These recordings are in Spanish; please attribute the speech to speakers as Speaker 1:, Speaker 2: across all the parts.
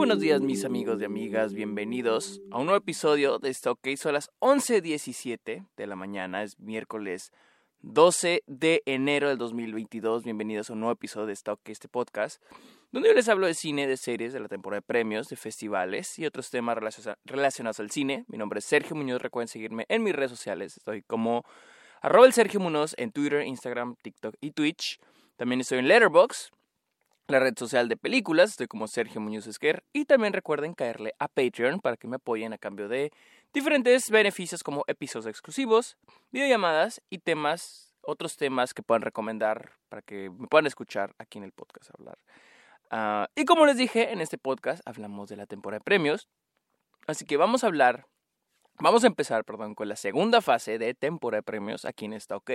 Speaker 1: buenos días mis amigos y amigas, bienvenidos a un nuevo episodio de esto que hizo a las 11.17 de la mañana, es miércoles 12 de enero del 2022, bienvenidos a un nuevo episodio de Stock, este podcast, donde yo les hablo de cine, de series, de la temporada de premios, de festivales y otros temas relacionados al cine. Mi nombre es Sergio Muñoz, recuerden seguirme en mis redes sociales, estoy como arroba el Sergio Muñoz en Twitter, Instagram, TikTok y Twitch. También estoy en Letterboxd, la red social de películas, estoy como Sergio Muñoz Esquer. Y también recuerden caerle a Patreon para que me apoyen a cambio de diferentes beneficios como episodios exclusivos, videollamadas y temas, otros temas que puedan recomendar para que me puedan escuchar aquí en el podcast hablar. Ah, y como les dije, en este podcast hablamos de la temporada de premios. Así que vamos a hablar, vamos a empezar, perdón, con la segunda fase de temporada de premios aquí en esta OK.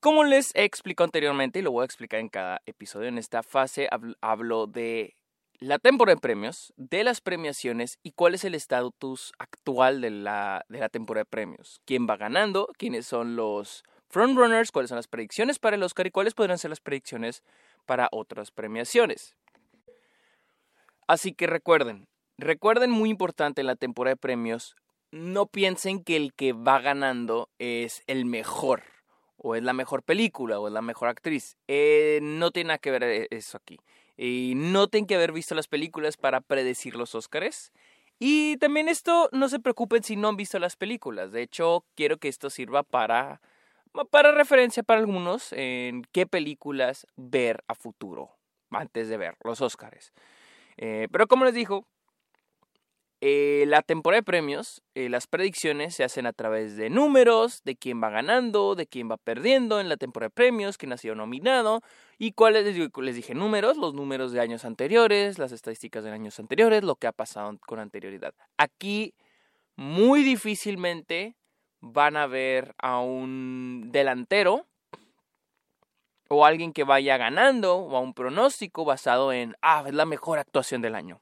Speaker 1: Como les he anteriormente, y lo voy a explicar en cada episodio, en esta fase hablo de la temporada de premios, de las premiaciones y cuál es el estatus actual de la, de la temporada de premios. ¿Quién va ganando? ¿Quiénes son los frontrunners? ¿Cuáles son las predicciones para el Oscar? ¿Y cuáles podrían ser las predicciones para otras premiaciones? Así que recuerden, recuerden muy importante en la temporada de premios, no piensen que el que va ganando es el mejor o es la mejor película o es la mejor actriz. Eh, no tiene nada que ver eh, eso aquí. Y no tienen que haber visto las películas para predecir los Óscares. Y también esto, no se preocupen si no han visto las películas. De hecho, quiero que esto sirva para, para referencia para algunos en qué películas ver a futuro, antes de ver los Óscares. Eh, pero como les digo, eh, la temporada de premios, eh, las predicciones se hacen a través de números, de quién va ganando, de quién va perdiendo en la temporada de premios, quién ha sido nominado y cuáles, les, dije números, los números de años anteriores, las estadísticas de años anteriores, lo que ha pasado con anterioridad. Aquí muy difícilmente van a ver a un delantero o alguien que vaya ganando o a un pronóstico basado en, ah, es la mejor actuación del año.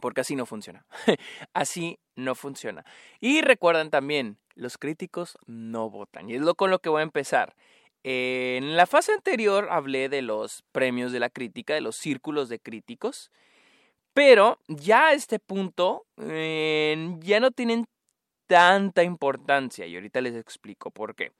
Speaker 1: Porque así no funciona. así no funciona. Y recuerden también, los críticos no votan. Y es lo con lo que voy a empezar. En la fase anterior hablé de los premios de la crítica, de los círculos de críticos. Pero ya a este punto ya no tienen tanta importancia. Y ahorita les explico por qué.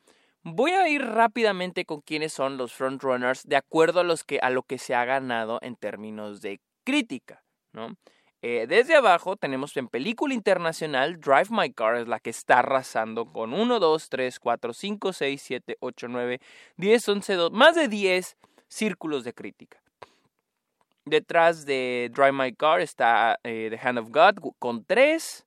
Speaker 1: Voy a ir rápidamente con quiénes son los frontrunners de acuerdo a, los que, a lo que se ha ganado en términos de crítica. ¿no? Eh, desde abajo tenemos en película internacional Drive My Car es la que está arrasando con 1, 2, 3, 4, 5, 6, 7, 8, 9, 10, 11, 12, más de 10 círculos de crítica. Detrás de Drive My Car está eh, The Hand of God con 3,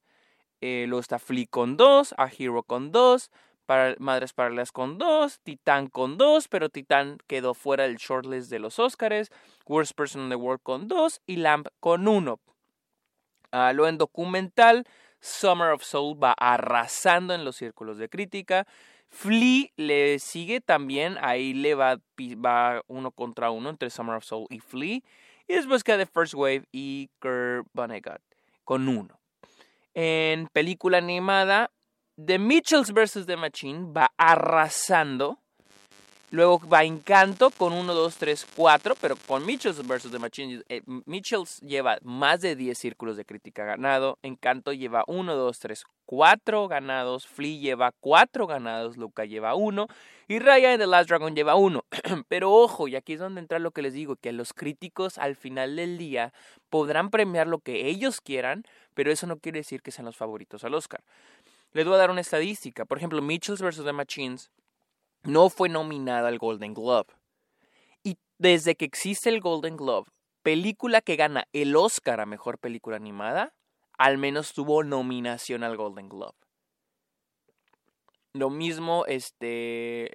Speaker 1: eh, luego está Flea con 2, A Hero con 2, para, Madres Paralelas con 2, Titán con 2, pero Titán quedó fuera del shortlist de los Oscars, Worst Person in the World con 2 y Lamp con 1. Uh, lo en documental, Summer of Soul va arrasando en los círculos de crítica. Flea le sigue también, ahí le va, va uno contra uno entre Summer of Soul y Flea. Y después queda The First Wave y Kurt Vonnegut con uno. En película animada, The Mitchells vs. The Machine va arrasando Luego va Encanto con 1, 2, 3, 4, pero con Mitchells vs. The Machine. Eh, Mitchells lleva más de 10 círculos de crítica ganado. Encanto lleva 1, 2, 3, 4 ganados. Flea lleva 4 ganados. Luca lleva 1. Y Raya en The Last Dragon lleva 1. pero ojo, y aquí es donde entra lo que les digo: que los críticos al final del día podrán premiar lo que ellos quieran, pero eso no quiere decir que sean los favoritos al Oscar. Les voy a dar una estadística. Por ejemplo, Mitchells vs. The Machines no fue nominada al Golden Globe. Y desde que existe el Golden Globe, película que gana el Oscar a Mejor Película Animada, al menos tuvo nominación al Golden Globe. Lo mismo, este,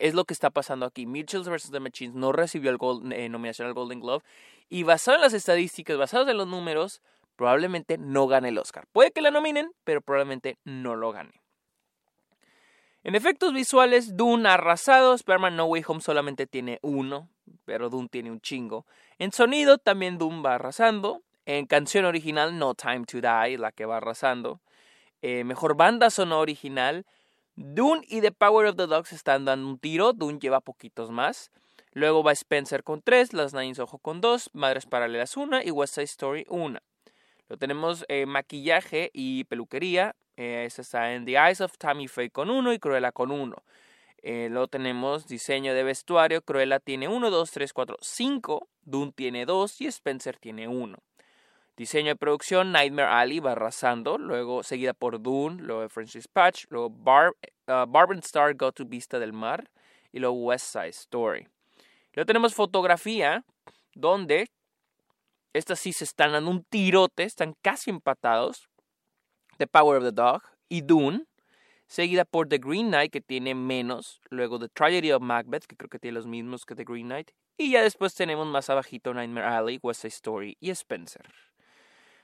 Speaker 1: es lo que está pasando aquí. Mitchells vs. The Machines no recibió eh, nominación al Golden Globe y basado en las estadísticas, basados en los números, probablemente no gane el Oscar. Puede que la nominen, pero probablemente no lo gane. En efectos visuales, Dune arrasado, Spider-Man No Way Home solamente tiene uno, pero Dune tiene un chingo. En sonido también Dune va arrasando. En canción original, No Time to Die, la que va arrasando. Eh, mejor banda sonora original. Dune y The Power of the Dogs están dando un tiro. Dune lleva poquitos más. Luego va Spencer con 3, Las Nines Ojo con 2, Madres Paralelas 1 y West Side Story 1. Tenemos eh, maquillaje y peluquería. Eh, está en The Eyes of Tammy Faye con 1 y Cruella con 1. Eh, luego tenemos diseño de vestuario. Cruella tiene 1, 2, 3, 4, 5. Dune tiene 2 y Spencer tiene 1. Diseño de producción, Nightmare Alley va arrasando, luego seguida por Dune, luego French Patch, luego Bar, uh, Barb and Star Go to Vista del Mar y luego West Side Story. Luego tenemos fotografía, donde estas sí se están dando un tirote, están casi empatados. The Power of the Dog y Dune, seguida por The Green Knight, que tiene menos, luego The Tragedy of Macbeth, que creo que tiene los mismos que The Green Knight, y ya después tenemos más abajito Nightmare Alley, West Side Story y Spencer.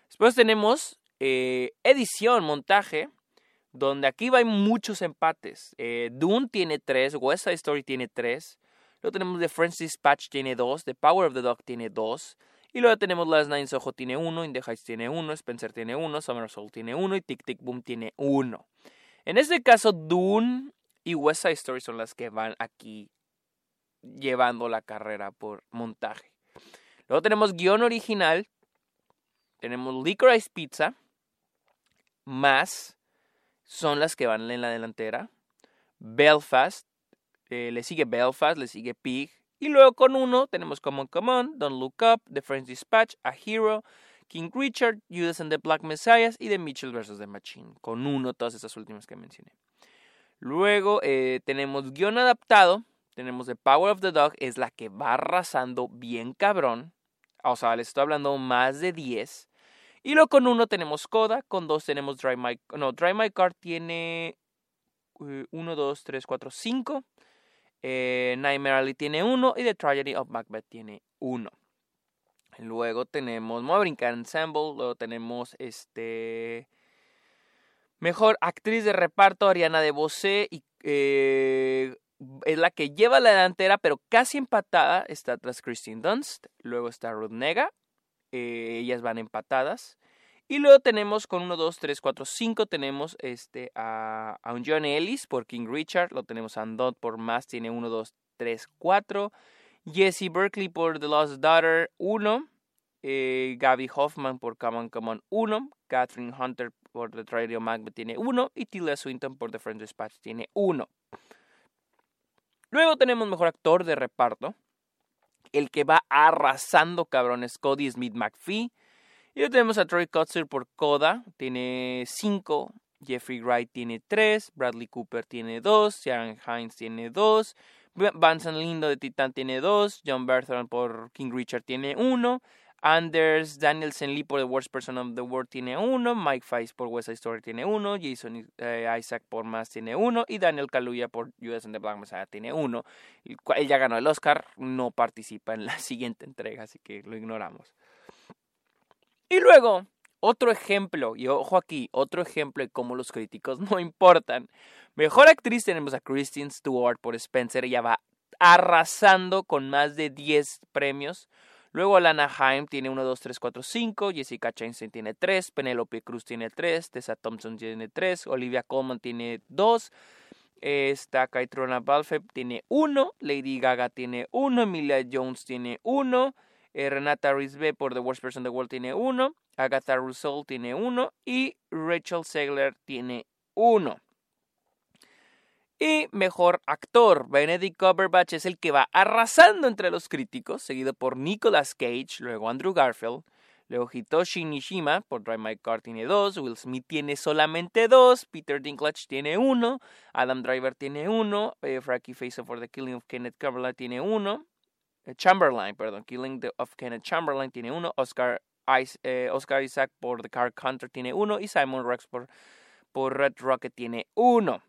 Speaker 1: Después tenemos eh, edición, montaje, donde aquí va muchos empates. Eh, Dune tiene 3, West Side Story tiene 3, Luego tenemos The French Dispatch tiene 2, The Power of the Dog tiene 2. Y luego tenemos Last Nine Soho tiene 1, In tiene 1, Spencer tiene 1, Summer Soul tiene 1 y Tic Tic Boom tiene 1. En este caso, Dune y West Side Story son las que van aquí llevando la carrera por montaje. Luego tenemos guion original, tenemos Licorice Pizza, más son las que van en la delantera. Belfast, eh, le sigue Belfast, le sigue Pig. Y luego con uno tenemos Common Common, Don't Look Up, The French Dispatch, A Hero, King Richard, Judas and the Black Messiah y The Mitchell vs. The Machine. Con uno, todas esas últimas que mencioné. Luego eh, tenemos guion adaptado. Tenemos The Power of the Dog, es la que va arrasando bien cabrón. O sea, les estoy hablando más de 10. Y luego con uno tenemos Coda, con dos tenemos Dry My... No, Dry My Car tiene 1, 2, 3, 4, 5. Eh, Nightmare Alley tiene uno y The Tragedy of Macbeth tiene uno. Luego tenemos, vamos a brincar Ensemble, luego tenemos este... Mejor actriz de reparto, Ariana de Bosé, y eh, es la que lleva la delantera, pero casi empatada está tras Christine Dunst. Luego está Ruth Nega, eh, ellas van empatadas. Y luego tenemos con 1, 2, 3, 4, 5 tenemos este, a, a, un John Ellis por King Richard, lo tenemos a Andot por más, tiene 1, 2, 3, 4. Jesse Berkeley por The Lost Daughter 1. Eh, Gaby Hoffman por Come On Come On 1. Catherine Hunter por The Radio Macbeth tiene 1. Y Tilda Swinton por The French Dispatch tiene 1. Luego tenemos mejor actor de reparto. El que va arrasando cabrones, Cody Smith McPhee. Y luego tenemos a Troy Kotzer por Coda, tiene 5. Jeffrey Wright tiene 3. Bradley Cooper tiene 2. Sharon Hines tiene 2. Vincent Lindo de Titan tiene 2. John Bertrand por King Richard tiene 1. Anders Danielson Lee por The Worst Person of the World tiene 1. Mike Feist por West Side Story tiene 1. Jason eh, Isaac por Más tiene 1. Y Daniel Kaluuya por US and the Black Messiah tiene 1. Él ya ganó el Oscar, no participa en la siguiente entrega, así que lo ignoramos. Y luego, otro ejemplo, y ojo aquí, otro ejemplo de cómo los críticos no importan. Mejor actriz tenemos a Kristen Stewart por Spencer, ella va arrasando con más de 10 premios. Luego Alana Haim tiene 1, 2, 3, 4, 5. Jessica Chastain tiene 3. Penelope Cruz tiene 3. Tessa Thompson tiene 3. Olivia Colman tiene 2. Esta Kaitrona Balfe tiene 1. Lady Gaga tiene 1. Emilia Jones tiene 1. Eh, Renata Risbe por The Worst Person in the World tiene 1. Agatha Russell tiene 1. Y Rachel Segler tiene 1. Y mejor actor, Benedict Cumberbatch es el que va arrasando entre los críticos, seguido por Nicolas Cage, luego Andrew Garfield, luego Hitoshi Nishima por Drive My Car tiene 2, Will Smith tiene solamente 2, Peter Dinklage tiene 1, Adam Driver tiene 1, eh, Frankie Faison for The Killing of Kenneth Chamberlain tiene 1, eh, Chamberlain, perdón, Killing of Kenneth Chamberlain tiene 1, Oscar, eh, Isaac por The Car Hunter tiene 1 y Simon Rex por, por Red Rocket tiene 1.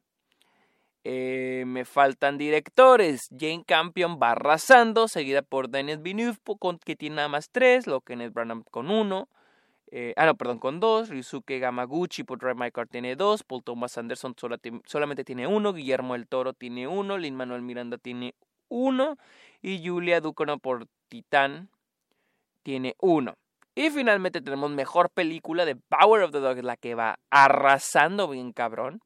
Speaker 1: Eh, me faltan directores. Jane Campion va arrasando, seguida por Dennis Villeneuve, que tiene nada más tres. Lo Kenneth Branagh con uno. Eh, ah, no, perdón, con dos. Ryusuke Gamaguchi por Drive My Car tiene dos. Paul Thomas Anderson solamente tiene uno. Guillermo el Toro tiene uno. Lin Manuel Miranda tiene uno. Y Julia Ducono por Titán tiene uno. Y finalmente tenemos mejor película de Power of the Dog, la que va arrasando bien cabrón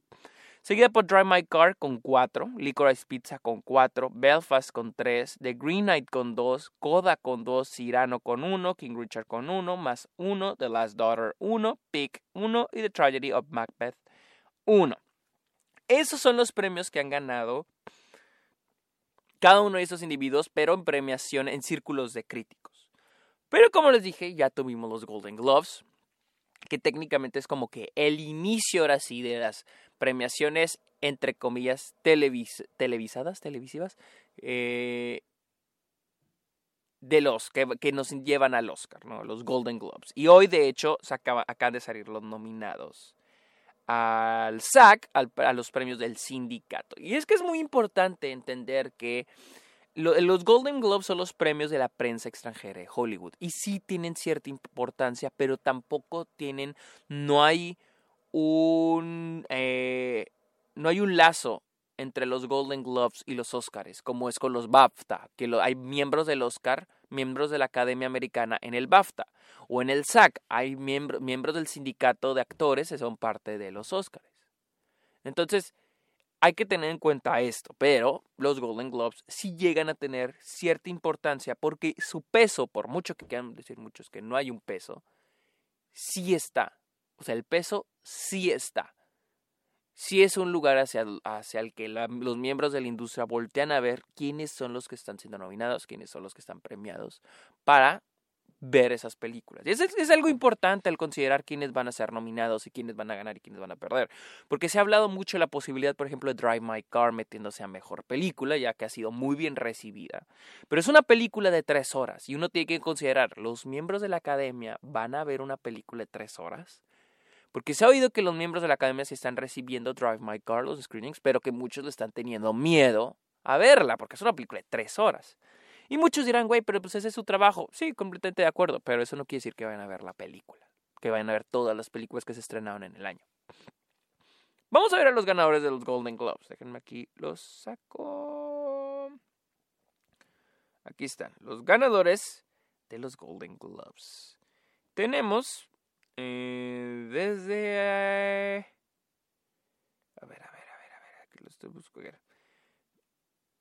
Speaker 1: Seguida por Drive My Car con 4, Licorice Pizza con 4, Belfast con 3, The Green Knight con 2, Coda con 2, Cyrano con 1, King Richard con 1, más 1, The Last Daughter 1, Pick 1 y The Tragedy of Macbeth 1. Esos son los premios que han ganado cada uno de esos individuos, pero en premiación en círculos de críticos. Pero como les dije, ya tuvimos los Golden Gloves, que técnicamente es como que el inicio ahora sí de las premiaciones, entre comillas, televisadas, televisivas, eh, de los que, que, nos llevan al Oscar, ¿no? los Golden Globes. Y hoy, de hecho, acaba, acaban de salir los nominados al SAC, a los premios del sindicato. Y es que es muy importante entender que los Golden Globes son los premios de la prensa extranjera de Hollywood. Y sí tienen cierta importancia, pero tampoco tienen, no hay un, eh, no hay un lazo entre los Golden Globes y los Oscars, como es con los BAFTA, que hay miembros del Oscar, miembros de la Academia Americana en el BAFTA, o en el SAC, hay miembros del sindicato de actores que son parte de los Oscars. Entonces, hay que tener en cuenta esto, pero los Golden Globes sí llegan a tener cierta importancia porque su peso, por mucho que quieran decir muchos que no hay un peso, sí está. O sea, el peso sí está sí es un lugar hacia, hacia el que los miembros de la industria voltean a ver quiénes son los que están siendo nominados, quiénes son los que están premiados, para ver esas películas. Y es, es, algo importante el considerar quiénes van a ser nominados y quiénes van a ganar y quiénes van a perder. Porque se ha hablado mucho de la posibilidad, por ejemplo, de Drive My Car metiéndose a mejor película, ya que ha sido muy bien recibida. Pero es una película de tres horas y uno tiene que considerar, ¿los miembros de la academia van a ver una película de tres horas? Porque se ha oído que los miembros de la academia se están recibiendo Drive My Car, los screenings, pero que muchos le están teniendo miedo a verla, porque es una película de tres horas. Y muchos dirán, güey, pero pues ese es su trabajo. Sí, completamente de acuerdo, pero eso no quiere decir que vayan a ver la película, que vayan a ver todas las películas que se estrenaron en el año. Vamos a ver a los ganadores de los Golden Globes. Déjenme aquí, los saco. Aquí están, los ganadores de los Golden Globes. Tenemos eh, desde... Eh, a ver, a ver, a ver, a ver, aquí lo estoy buscando.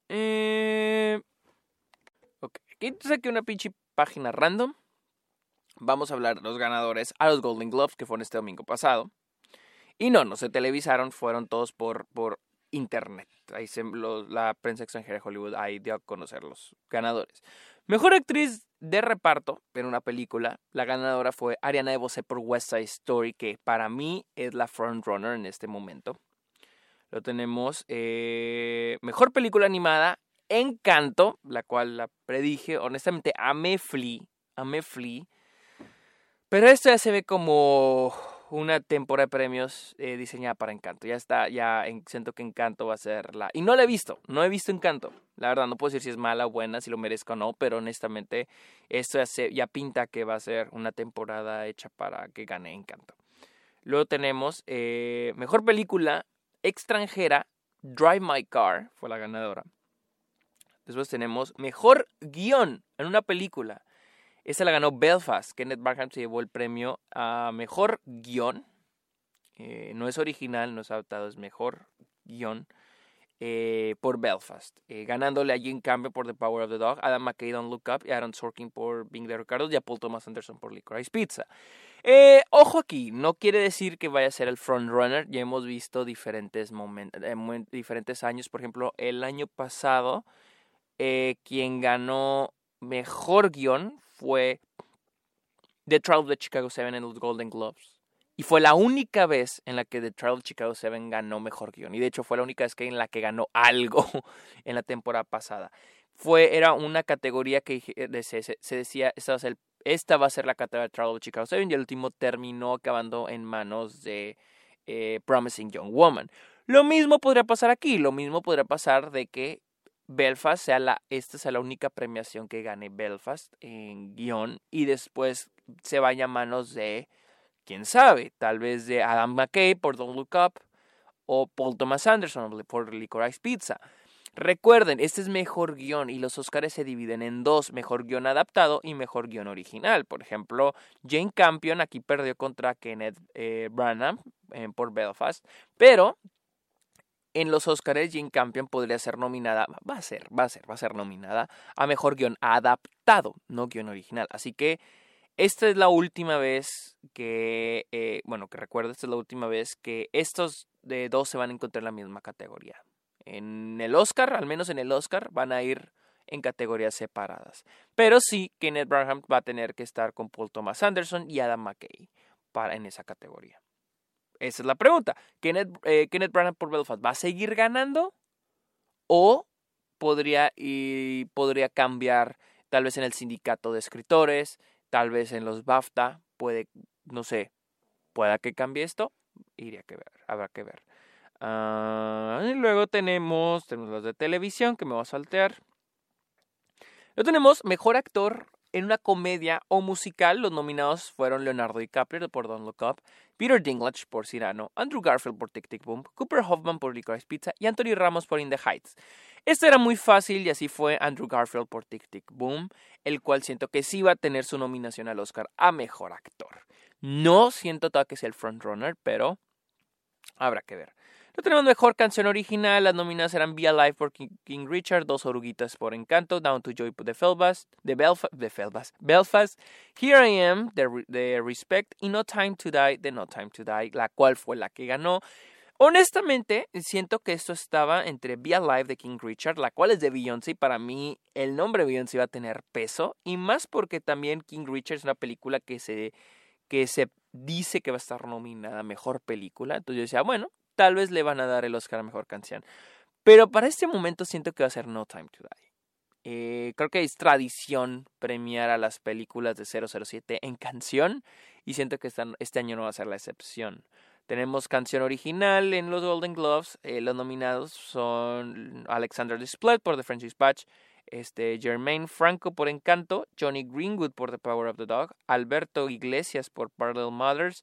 Speaker 1: Eh, ok, aquí saqué una pinche página random. Vamos a hablar de los ganadores a los Golden Globes que fueron este domingo pasado. Y no, no se televisaron, fueron todos por, por internet. Ahí se, la prensa extranjera de Hollywood ahí dio a conocer los ganadores. Mejor actriz de reparto en una película, la ganadora fue Ariana DeBose por West Side Story, que para mí es la frontrunner en este momento. Lo tenemos. Eh, mejor película animada, Encanto, la cual la predije. Honestamente, amé Flea. Amé Flea. Pero esto ya se ve como una temporada de premios eh, diseñada para Encanto. Ya está, ya siento que Encanto va a ser la... Y no la he visto, no he visto Encanto. La verdad, no puedo decir si es mala o buena, si lo merezco o no, pero honestamente esto ya, ya pinta que va a ser una temporada hecha para que gane Encanto. Luego tenemos eh, Mejor Película Extranjera, Drive My Car, fue la ganadora. Después tenemos Mejor Guión en una película. Esa la ganó Belfast. Kenneth Barham se llevó el premio a mejor guion. Eh, no es original, no es adaptado, es mejor guion. Eh, por Belfast, eh, ganándole a Jim Campbell por The Power of the Dog, Adam McKay Don't Look Up y Aaron Sorkin por Being the Ricardo y a Paul Thomas Anderson por Licorice Pizza. ojo aquí, no quiere decir que vaya a ser el frontrunner, ya hemos visto diferentes, momentos, diferentes años, por ejemplo, el año pasado, quien ganó mejor guion fue The Trial of the Chicago Seven en los Golden Globes. Y fue la única vez en la que The Trial of Chicago Seven ganó mejor guion. Y de hecho fue la única vez que en la que ganó algo en la temporada pasada. Fue, era una categoría que eh, se, decía, esta va, a ser, esta va a ser la categoría de Trial of Chicago Seven. Y el último terminó acabando en manos de eh, Promising Young Woman. Lo mismo podría pasar aquí. Lo mismo podría pasar de que Belfast sea la, esta sea la única premiación que gane Belfast en guion y después se vaya a manos de, quién sabe, tal vez de Adam McKay por Don't Look Up o Paul Thomas Anderson por Licorice Pizza. Recuerden, este es mejor guion y los Oscars se dividen en dos, mejor guion adaptado y mejor guion original. Por ejemplo, Jane Campion aquí perdió contra Kenneth eh, Branagh eh, por Belfast, pero en los Oscars Jane Campion podría ser nominada, va a ser, va a ser, va a ser nominada a mejor guion adaptado, no guion original. Así que esta es la última vez que, eh, bueno, que recuerdo, esta es la última vez que estos de dos se van a encontrar en la misma categoría. En el Oscar, al menos en el Oscar, van a ir en categorías separadas. Pero sí, Kenneth Branagh va a tener que estar con Paul Thomas Anderson y Adam McKay para en esa categoría. Esa es la pregunta. ¿Kenneth, eh, Kenneth Branagh por Belfast va a seguir ganando? ¿O podría, y podría cambiar tal vez en el sindicato de escritores, tal vez en los BAFTA? Puede, no sé, pueda que cambie esto. Iría que ver, habrá que ver. Ah, y luego tenemos, tenemos los de televisión que me va a saltear. Luego tenemos mejor actor en una comedia o musical, los nominados fueron Leonardo DiCaprio por Don't Look Up, Peter Dinklage por Cyrano, Andrew Garfield por Tic Tic Boom, Cooper Hoffman por Licorice Pizza y Anthony Ramos por In the Heights. Esto era muy fácil y así fue Andrew Garfield por Tic Tic Boom, el cual siento que sí va a tener su nominación al Oscar a Mejor Actor. No siento todavía que sea el frontrunner, pero habrá que ver. No tenemos mejor canción original. Las nominadas eran Be Alive por King, Richard, Dos Oruguitas por Encanto, Down to Joy de Belfast, de Belfast, de Belfast, Belfast, Here I Am de, Respect y No Time to Die de No Time to Die, la cual fue la que ganó. Honestamente, siento que esto estaba entre Be Alive de King Richard, la cual es de Beyoncé, y para mí el nombre Beyoncé iba a tener peso, y más porque también King Richard es una película que se, que se dice que va a estar nominada Mejor Película, entonces yo decía, bueno, tal vez le van a dar el Oscar a Mejor Canción. Pero para este momento siento que va a ser No Time to Die. Eh, creo que es tradición premiar a las películas de 007 en canción y siento que este año no va a ser la excepción. Tenemos canción original en los Golden Gloves. Eh, los nominados son Alexander Desplat por The French Dispatch, este, Franco por Encanto, Johnny Greenwood por The Power of the Dog, Alberto Iglesias por Parallel Mothers,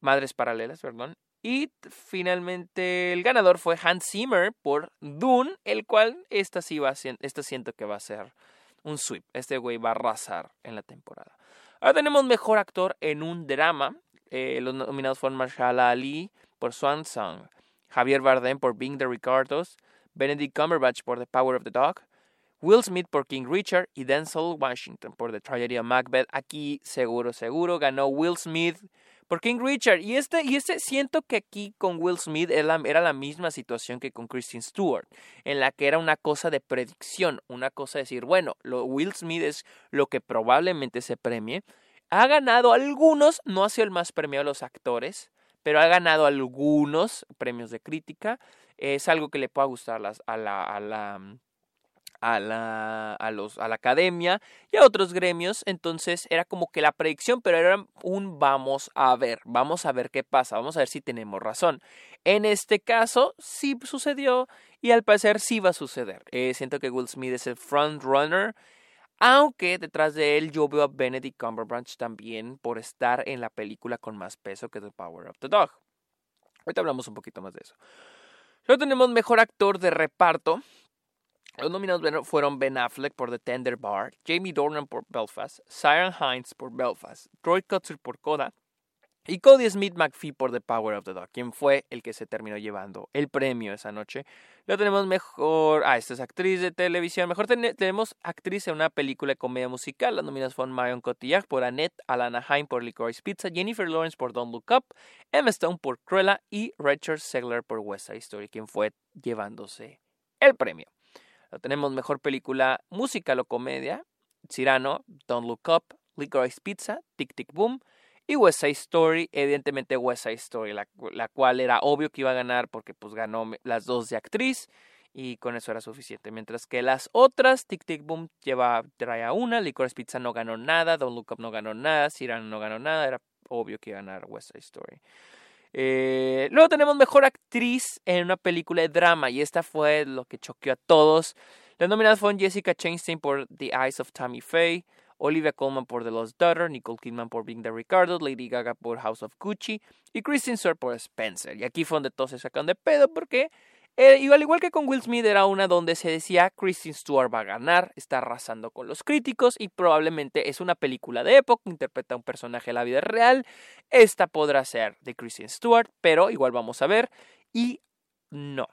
Speaker 1: Madres Paralelas, perdón, y finalmente el ganador fue Hans Zimmer por Dune, el cual esta sí va a esta siento que va a ser un sweep. Este güey va a arrasar en la temporada. Ahora tenemos mejor actor en un drama. Eh, los nominados fueron Marshall Ali por Swan Song, Javier Bardem por Being the Ricardos, Benedict Cumberbatch por The Power of the Dog, Will Smith por King Richard y Denzel Washington por The Tragedy of Macbeth. Aquí seguro, seguro ganó Will Smith por King Richard. Y este, y este siento que aquí con Will Smith era era la misma situación que con Kristen Stewart, en la que era una cosa de predicción, una cosa de decir, bueno, lo, Will Smith es lo que probablemente se premie. Ha ganado algunos, no ha sido el más premiado de los actores, pero ha ganado algunos premios de crítica. Es algo que le pueda gustar a la, a la a la, a, los, a la academia y a otros gremios. Entonces era como que la predicción, pero era un vamos a ver, vamos a ver qué pasa, vamos a ver si tenemos razón. En este caso sí sucedió y al parecer sí va a suceder. Eh, siento que Will Smith es el front runner. Aunque detrás de él yo veo a Benedict Cumberbatch también por estar en la película con más peso que The Power of the Dog. Ahorita hablamos un poquito más de eso. Luego tenemos mejor actor de reparto. Los nominados fueron Ben Affleck por The Tender Bar, Jamie Dornan por Belfast, Siren Hines por Belfast, Troy Kutzer por Coda y Cody Smith McPhee por The Power of the Dog, quien fue el que se terminó llevando el premio esa noche. Luego tenemos mejor, ah, esta es actriz de televisión, mejor tenemos actriz en una película de comedia musical. Las nominadas fueron Marion Cotillard por Annette, Alana Haim por Licorice Pizza, Jennifer Lawrence por Don't Look Up, Emma Stone por Cruella y Richard Segler por West Side Story, quien fue llevándose el premio tenemos mejor película musical o comedia, Cyrano, Don't Look Up, Licorice Pizza, Tic Tic Boom y West Side Story, evidentemente West Side Story, la, cual era obvio que iba a ganar porque pues ganó las dos de actriz y con eso era suficiente. Mientras que las otras, Tic Tic Boom lleva, trae una, Licorice Pizza no ganó nada, Don't Look Up no ganó nada, Cyrano no ganó nada, era obvio que iba a ganar West Side Story. Eh, luego tenemos mejor actriz en una película de drama y esta fue lo que choqueó a todos. Las nominadas fueron Jessica Chastain por The Eyes of Tammy Faye, Olivia Colman por The Lost Daughter, Nicole Kidman por Being the Ricardo, Lady Gaga por House of Gucci y Kristen Stewart por Spencer. Y aquí fue donde todos se sacan de pedo porque eh, igual que con Will Smith, era una donde se decía Kristen Stewart va a ganar, está arrasando con los críticos y probablemente es una película de época, interpreta a un personaje de la vida real. Esta podrá ser de Kristen Stewart, pero igual vamos a ver. Y no.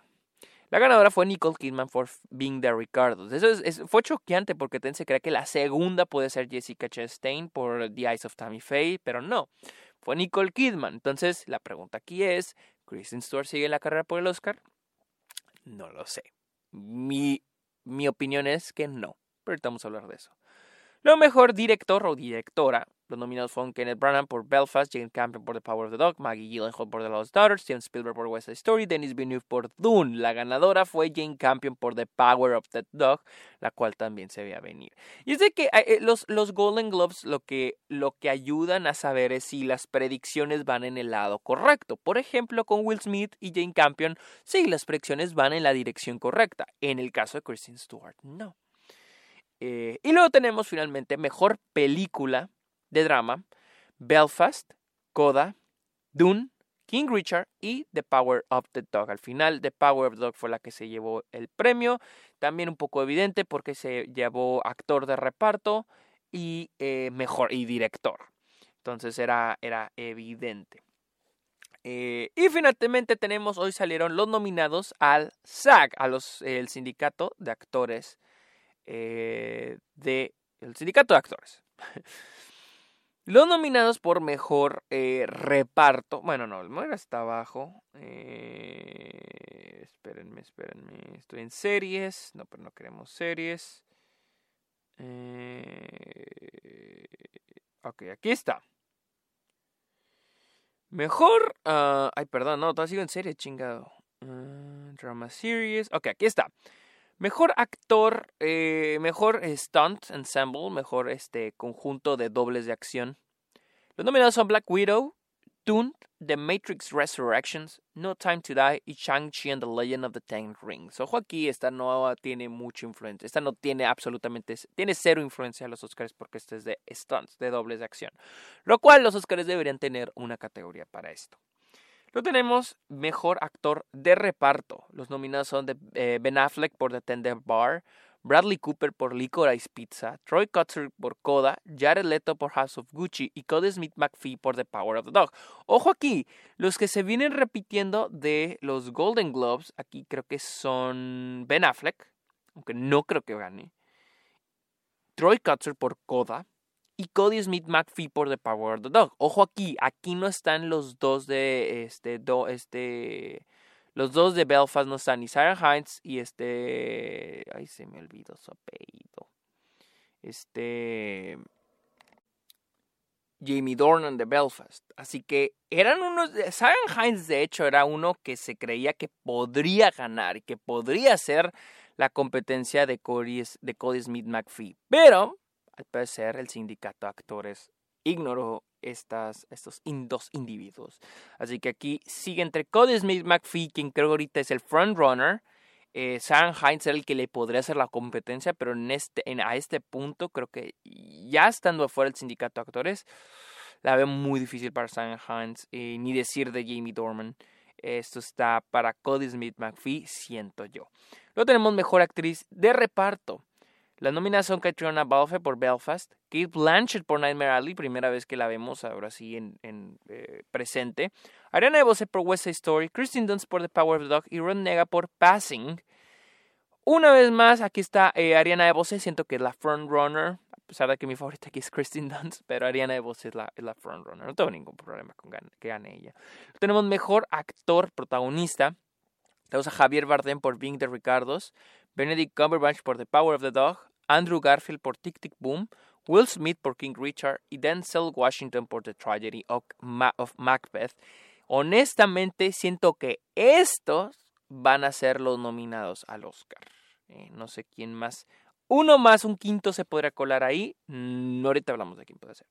Speaker 1: La ganadora fue Nicole Kidman por Being the Ricardo. Eso es, fue choqueante porque se creía que la segunda puede ser Jessica Chastain por The Eyes of Tammy Faye, pero no. Fue Nicole Kidman. Entonces, la pregunta aquí es, ¿Kristen Stewart sigue la carrera por el Oscar? No lo sé. Mi, mi opinión es que no. Pero ahorita vamos a hablar de eso. Lo mejor director o directora los nominados fueron Kenneth Branagh por Belfast, Jane Campion por The Power of the Dog, Maggie Gyllenhaal por The Lost Daughters, Steven Spielberg por West Side Story, Denis Villeneuve por Dune. La ganadora fue Jane Campion por The Power of the Dog, la cual también se veía venir. Y es de que eh, los, los Golden Globes lo que, lo que ayudan a saber es si las predicciones van en el lado correcto. Por ejemplo, con Will Smith y Jane Campion, sí, las predicciones van en la dirección correcta. En el caso de Kristen Stewart, no. Eh, y luego tenemos finalmente mejor película de drama, Belfast, Coda, Dune, King Richard y The Power of the Dog. Al final, The Power of the Dog fue la que se llevó el premio. También un poco evidente porque se llevó actor de reparto y eh, mejor y director. Entonces era, era evidente. Eh, y finalmente tenemos, hoy salieron los nominados al SAG, a los, el sindicato de actores eh, de el sindicato de actores. Los nominados por mejor eh, reparto. Bueno, no, el mejor está abajo. Eh, espérenme, espérenme. Estoy en series. No, pero no queremos series. Eh, ok, aquí está. Mejor. Uh, ay, perdón, no, todavía sigo en serie, chingado. Uh, drama series. Ok, aquí está. Mejor actor, eh, mejor stunt ensemble, mejor este conjunto de dobles de acción. Los nominados son Black Widow, Dune, The Matrix Resurrections, No Time to Die y Shang-Chi and the Legend of the Ten Rings. Ojo aquí, esta no tiene mucha influencia. Esta no tiene absolutamente, tiene cero influencia en los Oscars porque este es de stunts, de dobles de acción. Lo cual los Oscars deberían tener una categoría para esto. Lo tenemos mejor actor de reparto. Los nominados son de, eh, Ben Affleck por The Tender Bar, Bradley Cooper por Licorice Pizza, Troy Kotzer por Coda, Jared Leto por House of Gucci y Cody Smith McPhee por The Power of the Dog. Ojo aquí, los que se vienen repitiendo de los Golden Globes, aquí creo que son Ben Affleck, aunque no creo que gane, Troy Kotzer por Coda, y Cody Smith McPhee por The Power of the Dog. Ojo aquí, aquí no están los dos de este, do, este, los dos de Belfast no están, ni Sarah Hines y este, ay se me olvidó su apellido, este, Jamie Dornan de Belfast. Así que eran unos, Sarah Hines de hecho era uno que se creía que podría ganar y que podría ser la competencia de Cody, de Cody Smith McPhee, pero al parecer, el sindicato de actores ignoró estas, estos dos individuos. Así que aquí sigue entre Cody Smith McPhee, quien creo ahorita es el frontrunner. Eh, Sam Hines era el que le podría hacer la competencia, pero en este, en, a este punto creo que ya estando afuera el sindicato de actores, la veo muy difícil para Sam Hines, ni decir de Jamie Dorman. Esto está para Cody Smith McPhee, siento yo. Luego tenemos mejor actriz de reparto. Las nóminas son Catriona Balfe por Belfast, Kate Blanchett por Nightmare Alley, primera vez que la vemos ahora sí en, eh, presente, Ariana DeBose por West Side Story, Kristen Dunst por The Power of the Dog y Ron Nega por Passing. Una vez más, aquí está eh, Ariana DeBose, siento que es la frontrunner, a pesar de que mi favorita aquí es Kristen Dunst, pero Ariana DeBose es la, es la frontrunner, no tengo ningún problema con que gane ella. Tenemos mejor actor protagonista, tenemos a Javier Bardem por Being the Ricardos, Benedict Cumberbatch por The Power of the Dog, Andrew Garfield por Tic Tic Boom, Will Smith por King Richard y Denzel Washington por The Tragedy of, Macbeth. Honestamente, siento que estos van a ser los nominados al Oscar. Eh, no sé quién más. Uno más, un quinto se podrá colar ahí. Mm, ahorita hablamos de quién puede ser.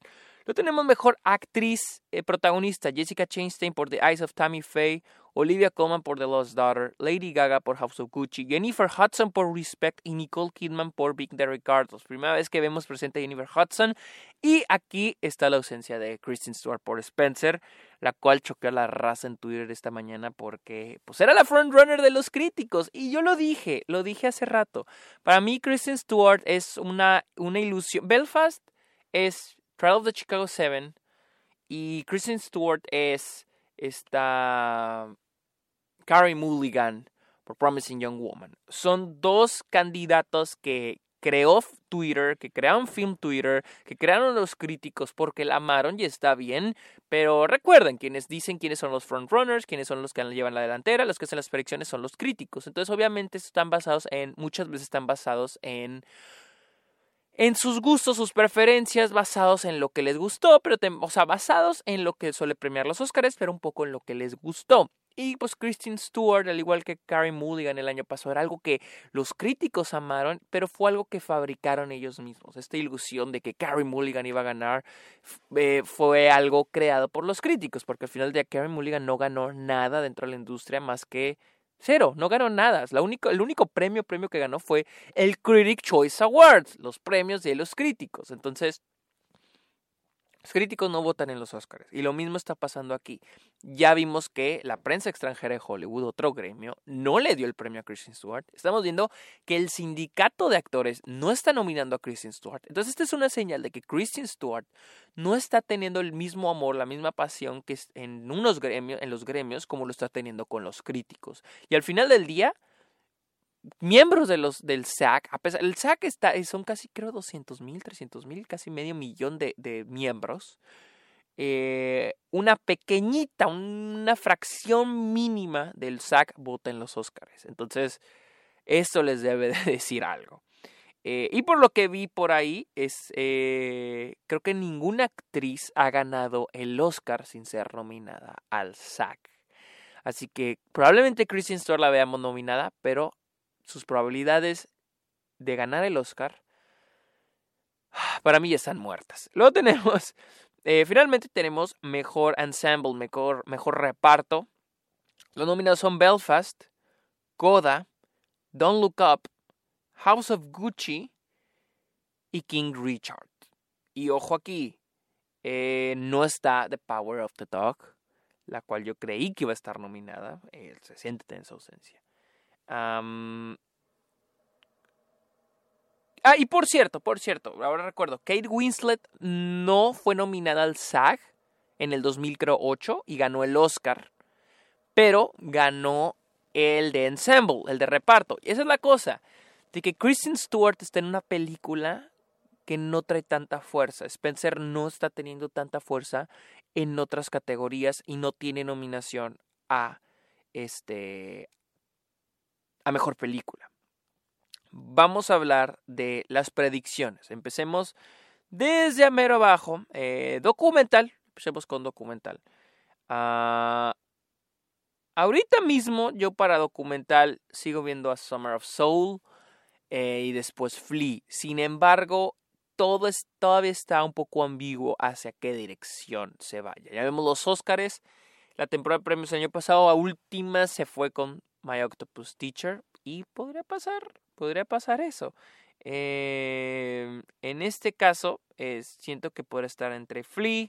Speaker 1: Lo tenemos mejor actriz eh, protagonista, Jessica Chastain por The Eyes of Tammy Faye, Olivia Colman por The Lost Daughter, Lady Gaga por House of Gucci, Jennifer Hudson por Respect y Nicole Kidman por Big the Ricardos. Primera vez que vemos presente a Jennifer Hudson. Y aquí está la ausencia de Kristen Stewart por Spencer, la cual choqueó a la raza en Twitter esta mañana porque pues era la frontrunner de los críticos. Y yo lo dije, lo dije hace rato. Para mí Kristen Stewart es una, una ilusión. Belfast es Trial of the Chicago Seven y Kristen Stewart es esta Carrie Mulligan por Promising Young Woman. Son dos candidatos que creó Twitter, que crearon Film Twitter, que crearon los críticos porque la amaron y está bien, pero recuerden, quienes dicen quiénes son los frontrunners, quiénes son los que llevan la delantera, los que hacen las predicciones son los críticos. Entonces, obviamente, están basados en, muchas veces están basados en en sus gustos, sus preferencias, basados en lo que les gustó, pero o sea, basados en lo que suele premiar los Oscars, pero un poco en lo que les gustó. Y pues Kristen Stewart, al igual que Carrie Mulligan el año pasado, era algo que los críticos amaron, pero fue algo que fabricaron ellos mismos. Esta ilusión de que Carrie Mulligan iba a ganar eh, fue algo creado por los críticos, porque al final de Carrie Mulligan no ganó nada dentro de la industria más que cero, no ganó nada. El único premio, premio que ganó fue el Critic Choice Awards, los premios de los críticos. Entonces, los críticos no votan en los Oscars. Y lo mismo está pasando aquí. Ya vimos que la prensa extranjera de Hollywood, otro gremio, no le dio el premio a Kristen Stewart. Estamos viendo que el sindicato de actores no está nominando a Kristen Stewart. Entonces, esta es una señal de que Kristen Stewart no está teniendo el mismo amor, la misma pasión que en unos gremios, en los gremios, como lo está teniendo con los críticos. Y al final del día, miembros de los, del SAC, a pesar, el SAC está, eh, son casi creo 200 mil, 300 mil, casi medio millón de, miembros. Eh, una pequeñita, una fracción mínima del SAC vota en los Oscars. Entonces, esto les debe de decir algo. Eh, y por lo que vi por ahí, es, creo que ninguna actriz ha ganado el Oscar sin ser nominada al SAC. Así que probablemente Kristen Stewart la veamos nominada, pero sus probabilidades de ganar el Oscar, para mí ya están muertas. Luego tenemos, eh, finalmente tenemos mejor ensemble, mejor, mejor reparto. Los nominados son Belfast, Coda, Don't Look Up, House of Gucci y King Richard. Y ojo aquí, eh, no está The Power of the Dog, la cual yo creí que iba a estar nominada. Eh, se siente en su ausencia ah, y por cierto, por cierto, ahora recuerdo, Kate Winslet no fue nominada al SAG en el 2008 y ganó el Oscar, pero ganó el de ensemble, el de reparto. Y esa es la cosa, de que Kristen Stewart está en una película que no trae tanta fuerza. Spencer no está teniendo tanta fuerza en otras categorías y no tiene nominación a este a mejor película. Vamos a hablar de las predicciones. Empecemos desde a mero abajo. Eh, documental. Empecemos con documental. Ah, ahorita mismo yo para documental sigo viendo a Summer of Soul eh, y después Flea. Sin embargo, todo es, todavía está un poco ambiguo hacia qué dirección se vaya. Ya vemos los Oscars. La temporada de premios el año pasado a última se fue con My Octopus Teacher y podría pasar, podría pasar eso. Em, en este caso, siento que puede estar entre Flea.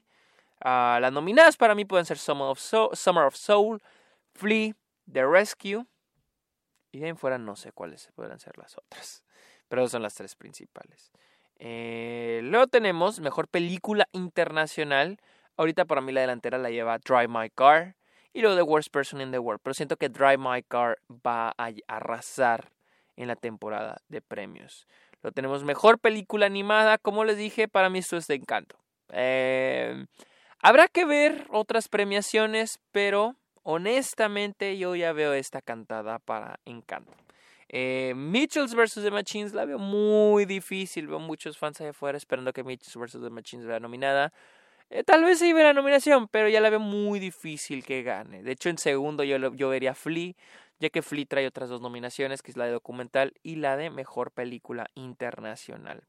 Speaker 1: Ah, las nominadas para mí pueden ser Summer of, Soul, of Flea, The Rescue. Y de ahí fuera no sé cuáles podrían ser las otras. Pero son las tres principales. Eh, luego tenemos Mejor Película Internacional. Ahorita para mí la delantera la lleva Drive My Car y luego The Worst Person in the World. Pero siento que Drive My Car va a arrasar en la temporada de premios. Lo tenemos mejor película animada. Como les dije, para mí esto es de encanto. Eh, habrá que ver otras premiaciones, pero honestamente yo ya veo esta cantada para encanto. Eh, Mitchells vs. The Machines la veo muy difícil. Veo muchos fans allá afuera esperando que Mitchells vs. The Machines vea nominada. Eh, tal vez se iba la nominación, pero ya la veo muy difícil que gane. De hecho, en segundo yo, yo vería Flea, ya que Flea trae otras dos nominaciones, que es la de documental y la de mejor película internacional.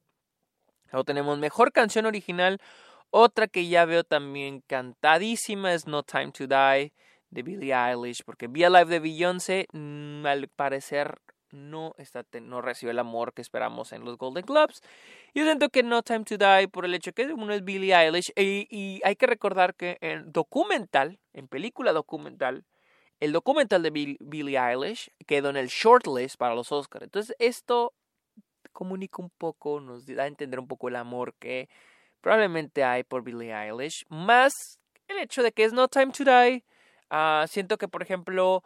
Speaker 1: Luego tenemos mejor canción original. Otra que ya veo también cantadísima es No Time to Die de Billie Eilish, porque Be Alive de Beyoncé, mm, al parecer no, está, no recibe el amor que esperamos en los Golden Globes. Yo siento que No Time to Die, por el hecho que uno es Billie Eilish, y, hay que recordar que en documental, en película documental, el documental de Billie Eilish quedó en el shortlist para los Oscars. Entonces, esto comunica un poco, nos da a entender un poco el amor que probablemente hay por Billie Eilish, más el hecho de que es No Time to Die. Ah, siento que, por ejemplo,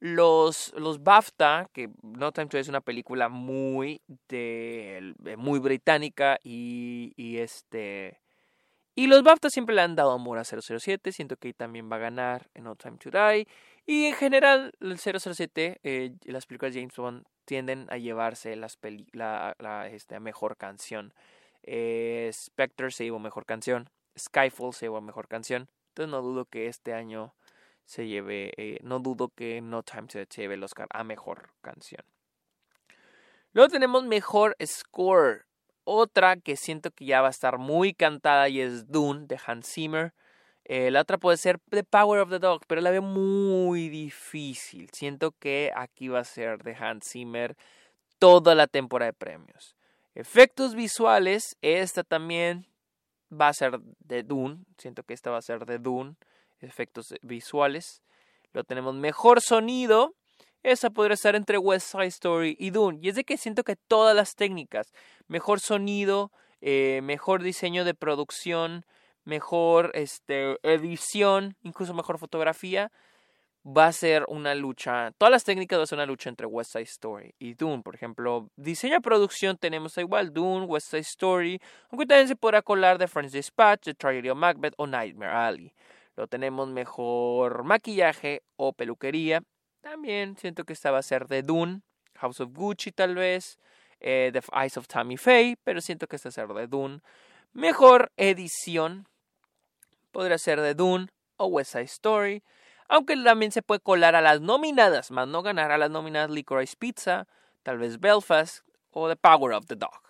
Speaker 1: Los, los BAFTA, que No Time to es una película muy, de, muy británica y, y este... Y los BAFTA siempre le han dado amor a 007, siento que también va a ganar en No Time to Die. Y en general, el 007, eh, las películas de James Bond tienden a llevarse las la, la este, mejor canción. Eh, Spectre se llevó mejor canción. Skyfall se llevó mejor canción. Entonces no dudo que este año se lleve, eh, no dudo que No Time se lleve el Oscar a mejor canción. Luego tenemos mejor score. Otra que siento que ya va a estar muy cantada y es Dune de Hans Zimmer. Eh, la otra puede ser The Power of the Dog, pero la veo muy difícil. Siento que aquí va a ser de Hans Zimmer toda la temporada de premios. Efectos visuales, esta también va a ser de Dune. Siento que esta va a ser de Dune. Efectos visuales. Lo tenemos mejor sonido. Esa podría estar entre West Side Story y Dune. Y es de que siento que todas las técnicas, mejor sonido, eh, mejor diseño de producción, mejor este, edición, incluso mejor fotografía, va a ser una lucha. Todas las técnicas va a ser una lucha entre West Side Story y Dune. Por ejemplo, diseño de producción tenemos igual Dune, West Side Story, aunque también se podrá colar de French Dispatch, The Tragedy of Macbeth o Nightmare Alley. Lo tenemos mejor maquillaje o peluquería. También siento que esta va a ser de Dune, House of Gucci tal vez, eh, The Eyes of Tammy Faye, pero siento que esta va a ser de Dune. Mejor edición podría ser de Dune o West Side Story, aunque también se puede colar a las nominadas, más no ganar a las nominadas Licorice Pizza, tal vez Belfast o The Power of the Dog.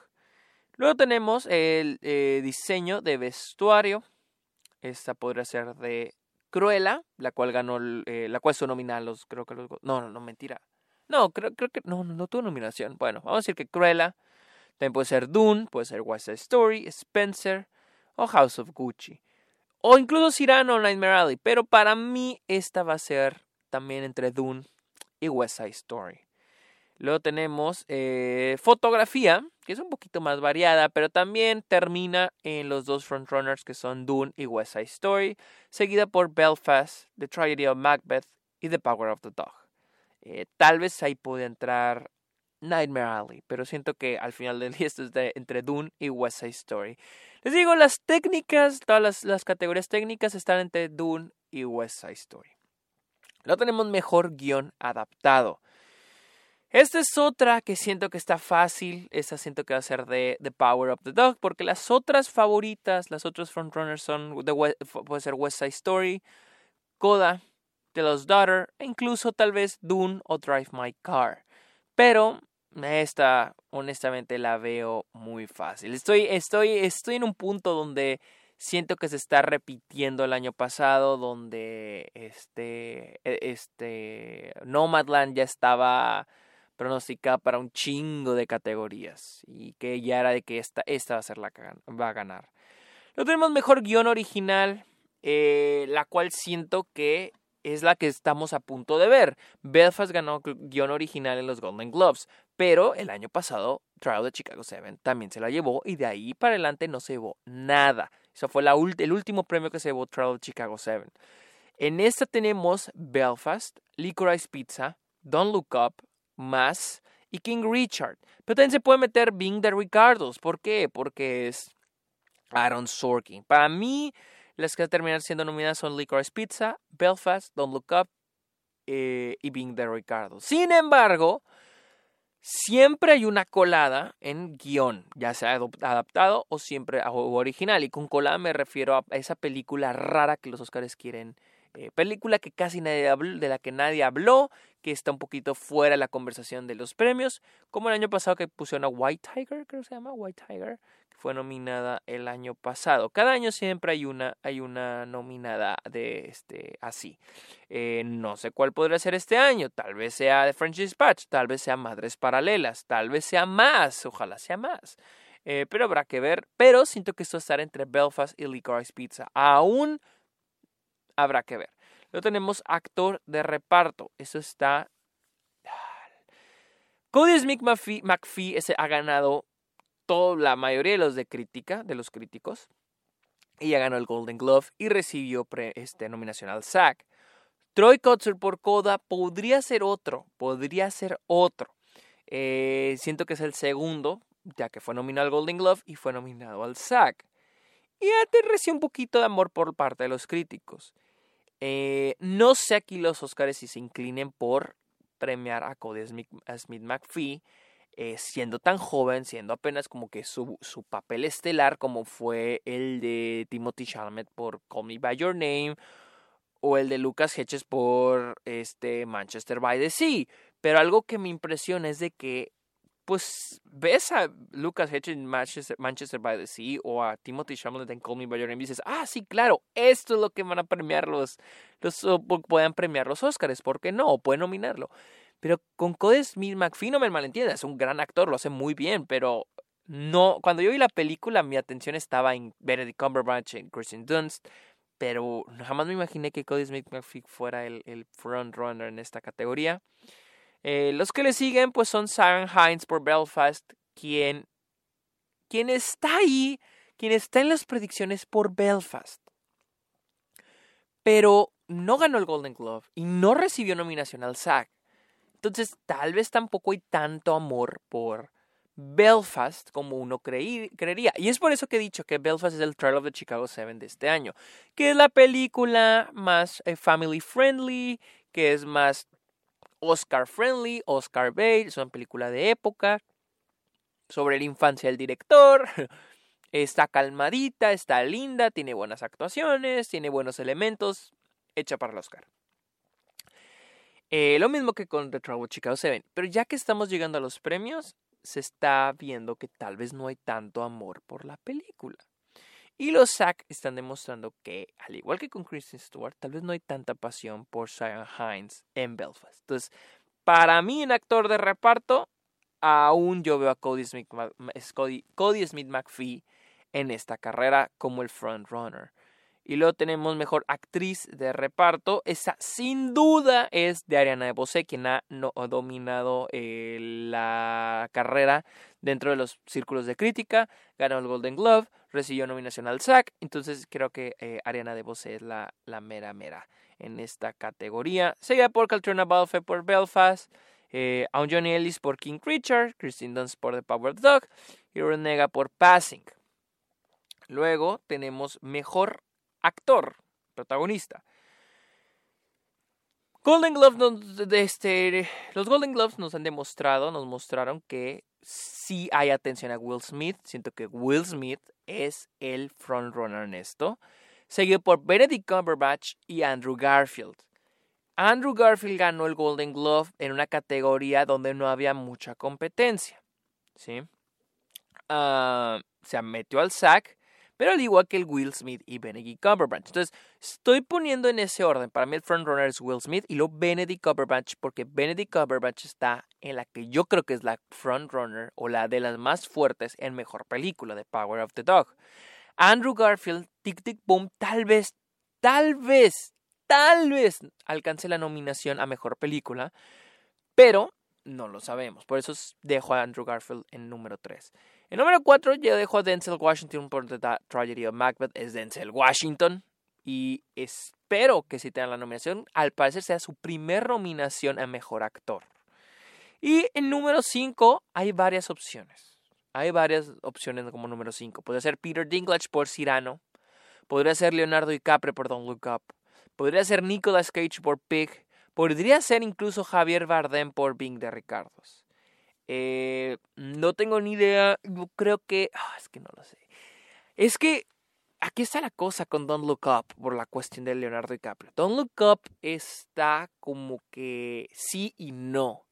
Speaker 1: Luego tenemos el eh, diseño de vestuario. Esta podría ser de Cruella, la cual ganó, eh, la cual su los, creo que los, no, no, no, mentira. No, creo, creo que, no, no tuvo nominación. Bueno, vamos a decir que Cruella, también puede ser Dune, puede ser West Side Story, Spencer o House of Gucci. O incluso Cyrano o Nightmare Alley. Pero para mí esta va a ser también entre Dune y West Side Story. Luego tenemos eh, fotografía, que es un poquito más variada, pero también termina en los dos frontrunners que son Dune y West Side Story, seguida por Belfast, The Tragedy of Macbeth y The Power of the Dog. Eh, tal vez ahí puede entrar Nightmare Alley, pero siento que al final del día esto es entre Dune y West Side Story. Les digo, las técnicas, todas las, categorías técnicas están entre Dune y West Side Story. No tenemos mejor guion adaptado. Esta es otra que siento que está fácil. Esta siento que va a ser de The Power of the Dog. Porque las otras favoritas, las otras frontrunners son the puede ser West Side Story, Coda, The Lost Daughter, e incluso tal vez Dune o Drive My Car. Pero esta, honestamente, la veo muy fácil. Estoy, estoy, estoy en un punto donde siento que se está repitiendo el año pasado, donde este, e, este Nomadland ya estaba pronosticada para un chingo de categorías y que ya era de que esta, esta va a ser la que va a ganar. Lo tenemos mejor guion original, eh, la cual siento que es la que estamos a punto de ver. Belfast ganó guion original en los Golden Globes, pero el año pasado Trial de Chicago 7 también se la llevó y de ahí para adelante no se llevó nada. Eso fue el último premio que se llevó Trial de Chicago 7. En esta tenemos Belfast, Licorice Pizza, Don't Look Up, Mass y King Richard. Pero también se puede meter Bing de Ricardos. ¿Por qué? Porque es Aaron Sorkin. Para mí, las que terminan siendo nominadas son Licorice Pizza, Belfast, Don't Look Up eh, y Being the Ricardo. Sin embargo, siempre hay una colada en guion, ya sea adaptado o siempre original. Y con colada me refiero a esa película rara que los Oscars quieren. Eh, película que casi nadie habló, de la que nadie habló, que está un poquito fuera de la conversación de los premios, como el año pasado que pusieron a White Tiger, creo que se llama White Tiger, fue nominada el año pasado. Cada año siempre hay una, hay una nominada de este así. Eh, no sé cuál podría ser este año. Tal vez sea The French Dispatch, tal vez sea Madres Paralelas, tal vez sea más, ojalá sea más. Eh, pero habrá que ver. Pero siento que esto estará entre Belfast y Licorice Pizza. Aún habrá que ver. Luego tenemos actor de reparto. Eso está Cody Smith McPhee, ese ha ganado la mayoría de los de crítica, de los críticos. Ella ganó el Golden Glove y recibió pre, este, nominación al SAG. Troy Kotzer por Coda podría ser otro, podría ser otro. Eh, siento que es el segundo, ya que fue nominado al Golden Glove y fue nominado al SAG. Y recibió un poquito de amor por parte de los críticos. Eh, no sé aquí los Oscars si se inclinen por premiar a Cody Smith, McPhee, eh, siendo tan joven, siendo apenas como que su, su, papel estelar, como fue el de Timothy Chalamet por Call Me By Your Name, o el de Lucas Hedges por este Manchester by the Sea. Pero algo que me impresiona es de que pues ves a Lucas Hedges en Manchester, by the Sea o a Timothy Chalamet en Call Me By Your Name y dices, ah, sí, claro, esto es lo que van a premiar los, los premiar los Oscars, ¿por qué no? O pueden nominarlo. Pero con Cody Smith McPhee no me malentiendas, es un gran actor, lo hace muy bien, pero no, cuando yo vi la película mi atención estaba en Benedict Cumberbatch, en Kristen Dunst, pero jamás me imaginé que Cody Smith McPhee fuera el, el frontrunner en esta categoría. Eh, los que le siguen pues son Siren Hines por Belfast, quien, quien está ahí, quien está en las predicciones por Belfast. Pero no ganó el Golden Glove y no recibió nominación al SAG. Entonces tal vez tampoco hay tanto amor por Belfast como uno creería. Y es por eso que he dicho que Belfast es el Trial of the Chicago Seven de este año, que es la película más eh, family friendly, que es más Oscar friendly, Oscar bait, es una película de época sobre la infancia del director. Está calmadita, está linda, tiene buenas actuaciones, tiene buenos elementos, hecha para el Oscar. Eh, lo mismo que con The Trouble Chicago 7. Pero ya que estamos llegando a los premios, se está viendo que tal vez no hay tanto amor por la película. Y los SAC están demostrando que, al igual que con Kristen Stewart, tal vez no hay tanta pasión por Sion Hines en Belfast. Entonces, para mí, en actor de reparto, aún yo veo a Cody Smith, Cody, Smith McPhee en esta carrera como el frontrunner. Y luego tenemos mejor actriz de reparto. Esa sin duda es de Ariana DeBose, quien ha dominado eh, la carrera dentro de los círculos de crítica. Ganó el Golden Glove, recibió nominación al SAG. Entonces creo que eh, Ariana DeBose es la, la mera mera en esta categoría. Seguida por Caltrina Balfe por Belfast. Eh, a un Johnny Ellis por King Richard, Christine Dunst por The Power Dog y Renega por Passing. Luego tenemos Mejor actor, protagonista. Golden Gloves este, los Golden Gloves nos han demostrado, nos mostraron que sí hay atención a Will Smith. Siento que Will Smith es el frontrunner en esto. Seguido por Benedict Cumberbatch y Andrew Garfield. Andrew Garfield ganó el Golden Glove en una categoría donde no había mucha competencia. ¿sí? Ah, se metió al SAC pero al igual que el Will Smith y Benedict Cumberbatch. Entonces, estoy poniendo en ese orden. Para mí el frontrunner es Will Smith y luego Benedict Cumberbatch, porque Benedict Cumberbatch está en la que yo creo que es la frontrunner o la de las más fuertes en mejor película de Power of the Dog. Andrew Garfield, Tic Tic Boom, tal vez, tal vez, tal vez alcance la nominación a mejor película, pero no lo sabemos. Por eso dejo a Andrew Garfield en número 3. En número 4 yo dejo a Denzel Washington por The Tragedy of Macbeth. Es Denzel Washington. Y espero que si tenga la nominación, al parecer sea su primer nominación a Mejor Actor. Y en número 5 hay varias opciones. Hay varias opciones como número 5. Podría ser Peter Dinklage por Cyrano. Podría ser Leonardo DiCaprio por Don't Look Up. Podría ser Nicolas Cage por Pig. Podría ser incluso Javier Bardem por Bing de Ricardos. Eh, no tengo ni idea. Creo que. Ah, es que no lo sé. Es que aquí está la cosa con Don't Look Up por la cuestión de Leonardo DiCaprio. Don't Look Up está como que sí y no.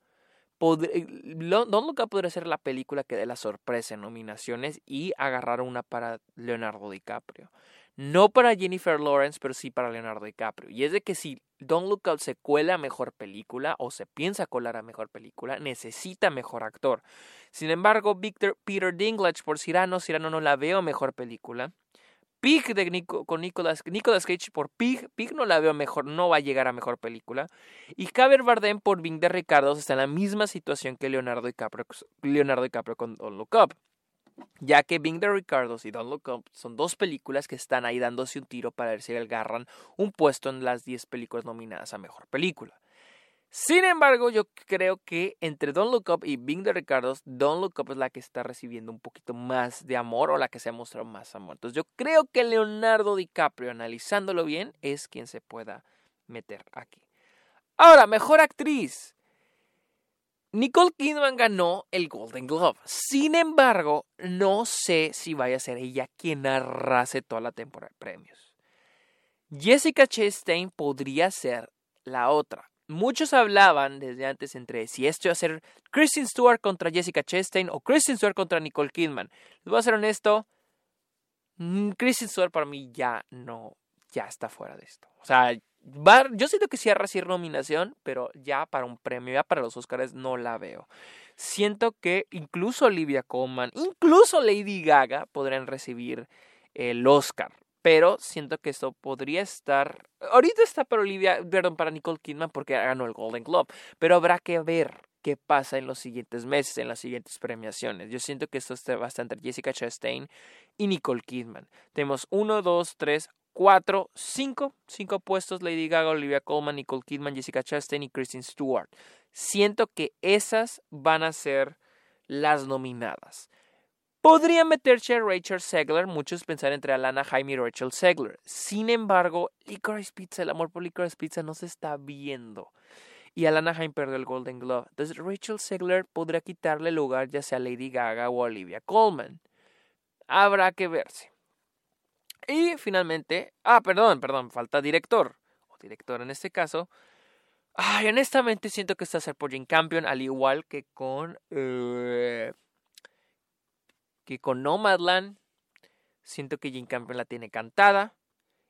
Speaker 1: Eh, Don't Look Up podría ser la película que dé la sorpresa en nominaciones y agarrar una para Leonardo DiCaprio. No para Jennifer Lawrence, pero sí para Leonardo DiCaprio. Y es de que si Don't Look Up se cuela a mejor película o se piensa colar a mejor película, necesita mejor actor. Sin embargo, Victor, Peter Dinklage por Cyrano, Cyrano no la veo mejor película. Pig de con Nicolas, Nicolas Cage por Pig, Pig no la veo mejor, no va a llegar a mejor película. Y Javier Bardem por Bing de Ricardo está en la misma situación que Leonardo DiCaprio, Leonardo DiCaprio con Don't Look Up. Ya que Bing the Ricardos y Don't Look Up son dos películas que están ahí dándose un tiro para ver si agarran un puesto en las 10 películas nominadas a Mejor Película. Sin embargo, yo creo que entre Don't Look Up y Bing the Ricardos, Don't Look Up es la que está recibiendo un poquito más de amor o la que se ha mostrado más amor. Entonces yo creo que Leonardo DiCaprio, analizándolo bien, es quien se pueda meter aquí. Ahora, Mejor Actriz. Nicole Kidman ganó el Golden Globe. Sin embargo, no sé si vaya a ser ella quien arrase toda la temporada de premios. Jessica Chastain podría ser la otra. Muchos hablaban desde antes entre si esto iba a ser Kristen Stewart contra Jessica Chastain o Kristen Stewart contra Nicole Kidman. Les voy a ser honesto, mm, Kristen Stewart para mí ya no, ya está fuera de esto. O sea, yo siento que sí a recibir nominación, pero ya para un premio, ya para los Oscars no la veo. Siento que incluso Olivia Colman, incluso Lady Gaga podrían recibir el Oscar. Pero siento que esto podría estar. Ahorita está para Olivia, perdón, para Nicole Kidman porque ganó el Golden Globe. Pero habrá que ver qué pasa en los siguientes meses, en las siguientes premiaciones. Yo siento que esto estar entre Jessica Chastain y Nicole Kidman. Tenemos uno, dos, tres, cuatro, cinco, cinco puestos, Lady Gaga, Olivia Colman, Nicole Kidman, Jessica Chastain y Kristen Stewart. Siento que esas van a ser las nominadas. Podría meterse Rachel Segler, muchos pensar entre Alana Jaime y Rachel Segler. Sin embargo, Licorice Pizza, el amor por Licorice Pizza no se está viendo. Y Alana Jaime perdió el Golden Glove. Entonces Rachel Segler podría quitarle lugar ya sea a Lady Gaga o a Olivia Colman. Habrá que verse. Y finalmente, ah, perdón, perdón, falta director, o director en este caso. Ay, honestamente siento que está por Jane Campion, al igual que con. Eh, que con Nomadland. Siento que Jane Campion la tiene cantada.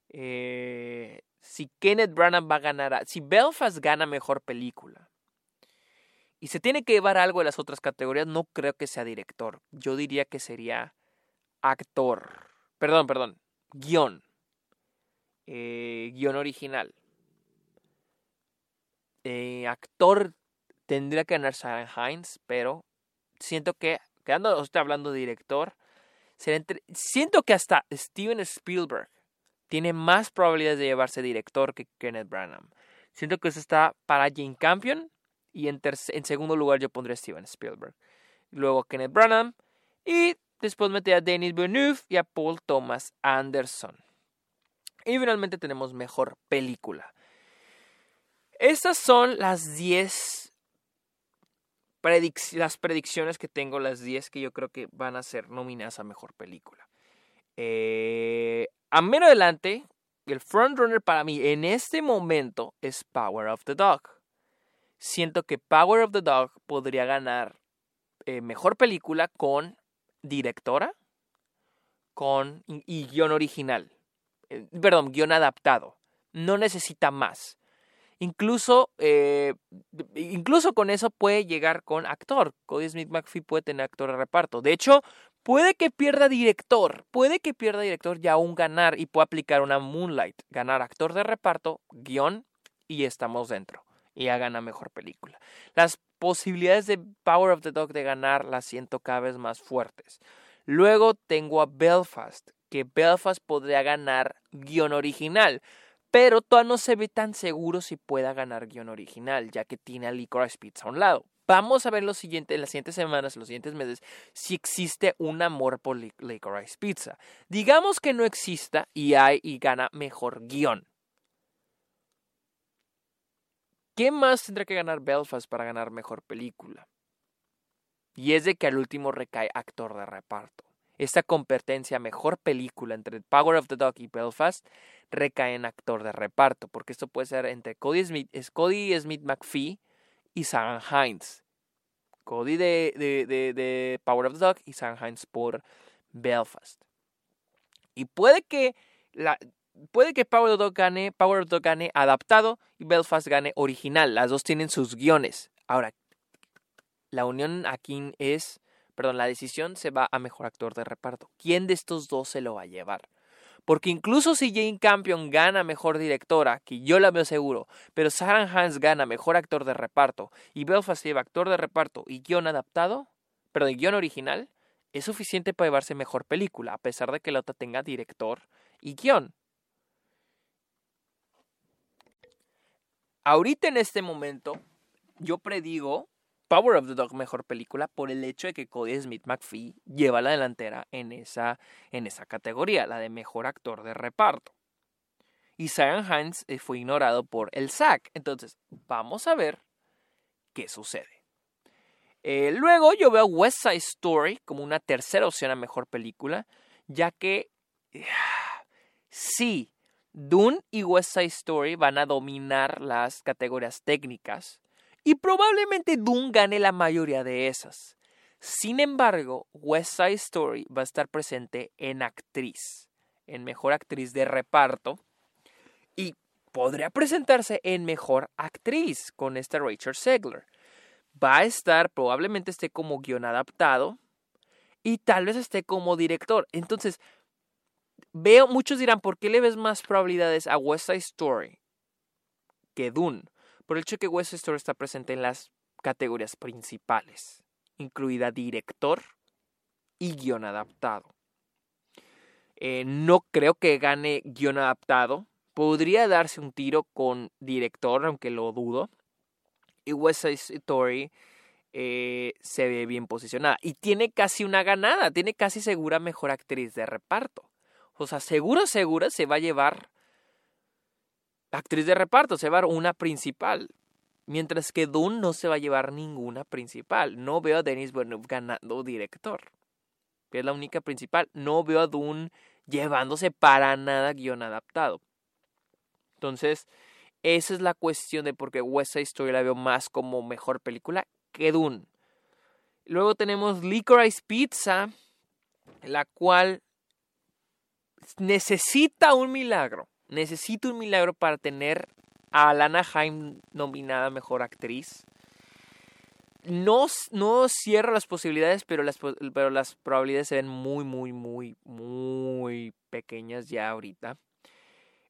Speaker 1: Eh, si Kenneth Branagh va a ganar. si Belfast gana mejor película. Y se tiene que llevar algo de las otras categorías, no creo que sea director. Yo diría que sería actor. Perdón, perdón guion. Eh, guion original. Eh, actor tendría que ganar Sarah Hines, pero siento que, quedando, estoy hablando de director, siento que hasta Steven Spielberg tiene más probabilidades de llevarse director que Kenneth Branagh. Siento que eso está para Jane Campion y en, en segundo lugar yo pondré Steven Spielberg. Luego Kenneth Branagh y Después metí a Denis Villeneuve y a Paul Thomas Anderson. Y finalmente tenemos mejor película. Estas son las 10 las predicciones que tengo, las 10 que yo creo que van a ser nominadas a mejor película. Eh, a menos adelante, el frontrunner para mí en este momento es Power of the Dog. Siento que Power of the Dog podría ganar eh, mejor película con directora con, y guion original. Eh, perdón, guion adaptado. No necesita más. Incluso, eh, incluso con eso puede llegar con actor. Cody Smith McPhee puede tener actor de reparto. De hecho, puede que pierda director. Puede que pierda director y aún ganar y pueda aplicar una Moonlight. Ganar actor de reparto, guion y estamos dentro. Y ya gana mejor película. Las posibilidades de Power of the Dog de ganar las siento cada vez más fuertes. Luego tengo a Belfast, que Belfast podría ganar guion original, pero todavía no se ve tan seguro si pueda ganar guion original, ya que tiene a Licorice Pizza a un lado. Vamos a ver lo siguiente, en las siguientes semanas, en los siguientes meses, si existe un amor por Licorice Pizza. Digamos que no exista y hay y gana mejor guion. ¿Qué más tendrá que ganar Belfast para ganar mejor película? Y es de que al último recae actor de reparto. Esta competencia mejor película entre Power of the Dog y Belfast recae en actor de reparto, porque esto puede ser entre Cody Smith, Cody Smith McPhee y Sam Hines. Cody de, Power of the Dog y Sam Hines por Belfast. Y puede que la, puede que Power of Dog gane, Power of Dog gane adaptado y Belfast gane original. Las dos tienen sus guiones. Ahora, la unión aquí es, perdón, la decisión se va a mejor actor de reparto. ¿Quién de estos dos se lo va a llevar? Porque incluso si Jane Campion gana mejor directora, que yo la veo seguro, pero Sarah Hans gana mejor actor de reparto y Belfast lleva actor de reparto y guion adaptado, perdón, guion original, es suficiente para llevarse mejor película, a pesar de que la otra tenga director y guion. Ahorita en este momento, yo predigo Power of the Dog mejor película por el hecho de que Cody Smith McPhee lleva la delantera en esa, en esa categoría, la de mejor actor de reparto. Y Siren Hines eh, fue ignorado por el SAG. Entonces, vamos a ver qué sucede. Eh, luego yo veo West Side Story como una tercera opción a mejor película, ya que sí, Dune y West Side Story van a dominar las categorías técnicas y probablemente Dune gane la mayoría de esas. Sin embargo, West Side Story va a estar presente en actriz, en mejor actriz de reparto y podría presentarse en mejor actriz con esta Rachel Segler. Va a estar, probablemente esté como guion adaptado y tal vez esté como director. Entonces, veo, muchos dirán, ¿por qué le ves más probabilidades a West Side Story que Dune? por el hecho de que West Story está presente en las categorías principales, incluida director y guion adaptado. Eh, no creo que gane guion adaptado. Podría darse un tiro con director, aunque lo dudo. Y West Side Story eh, se ve bien posicionada. Y tiene casi una ganada. Tiene casi segura mejor actriz de reparto. O sea, seguro, segura se va a llevar actriz de reparto, se va a llevar una principal. Mientras que Dune no se va a llevar ninguna principal. No veo a Denis Villeneuve ganando director. Que es la única principal. No veo a Dune llevándose para nada guion adaptado. Entonces, esa es la cuestión de por qué West Side Story la veo más como mejor película que Dune. Luego tenemos Licorice Pizza, la cual necesita un milagro necesito un milagro para tener a Alana Haim nominada Mejor Actriz. No, no cierro las posibilidades, pero las, pero las probabilidades se ven muy, muy, muy, muy pequeñas ya ahorita.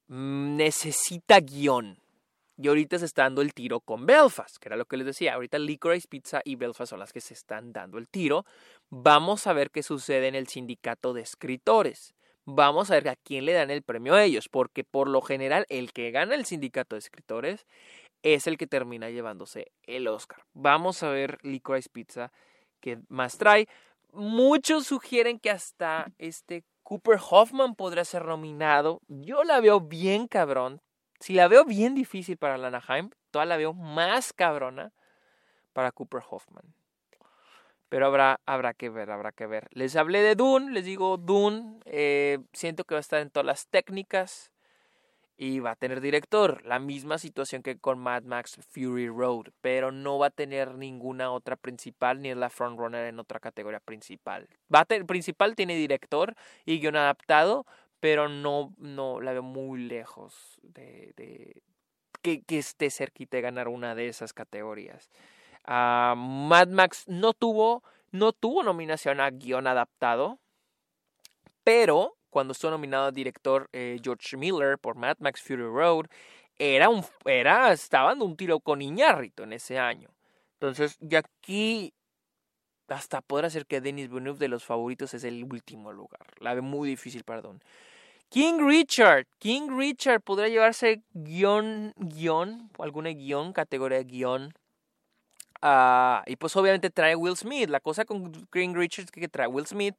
Speaker 1: Necesita guion. Y ahorita se está dando el tiro con Belfast, que era lo que les decía. Ahorita Licorice Pizza y Belfast son las que se están dando el tiro. Vamos a ver qué sucede en el sindicato de escritores vamos a ver a quién le dan el premio a ellos, porque por lo general el que gana el sindicato de escritores es el que termina llevándose el Oscar. Vamos a ver Licorice Pizza que más trae. Muchos sugieren que hasta este Cooper Hoffman podría ser nominado. Yo la veo bien cabrón. Si la veo bien difícil para Lana Haim, toda la veo más cabrona para Cooper Hoffman. Pero habrá, habrá que ver, habrá que ver. Les hablé de Dune, les digo Dune, eh, siento que va a estar en todas las técnicas y va a tener director. La misma situación que con Mad Max Fury Road, pero no va a tener ninguna otra principal ni es la frontrunner en otra categoría principal. Va a tener, principal tiene director y guion adaptado, pero no, no la veo muy lejos de, que, que esté cerquita de ganar una de esas categorías. Mad Max no tuvo, no tuvo nominación a guion adaptado, pero cuando estuvo nominado a director eh, George Miller por Mad Max Fury Road, era un, era, estaba dando un tiro con Iñárritu en ese año. Entonces, y aquí hasta podrá ser que Denis Villeneuve de los favoritos es el último lugar. La ve muy difícil, perdón. King Richard. King Richard podría llevarse guion, guion, alguna guion, categoría guion Ah, y pues obviamente trae Will Smith. La cosa con Green Richards que trae Will Smith.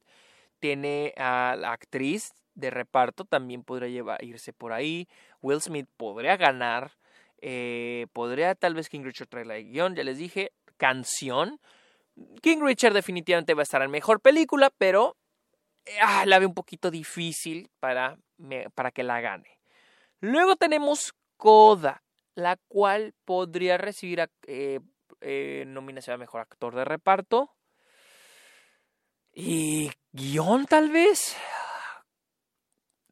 Speaker 1: Tiene a la actriz de reparto, también podría llevar, irse por ahí. Will Smith podría ganar. Eh, podría tal vez King Richard traer la guion, ya les dije. Canción. King Richard definitivamente va a estar en mejor película, pero ah, la ve un poquito difícil para, para que la gane. Luego tenemos Coda, la cual podría recibir eh, eh, nominación a Mejor Actor de Reparto. Y guion tal vez.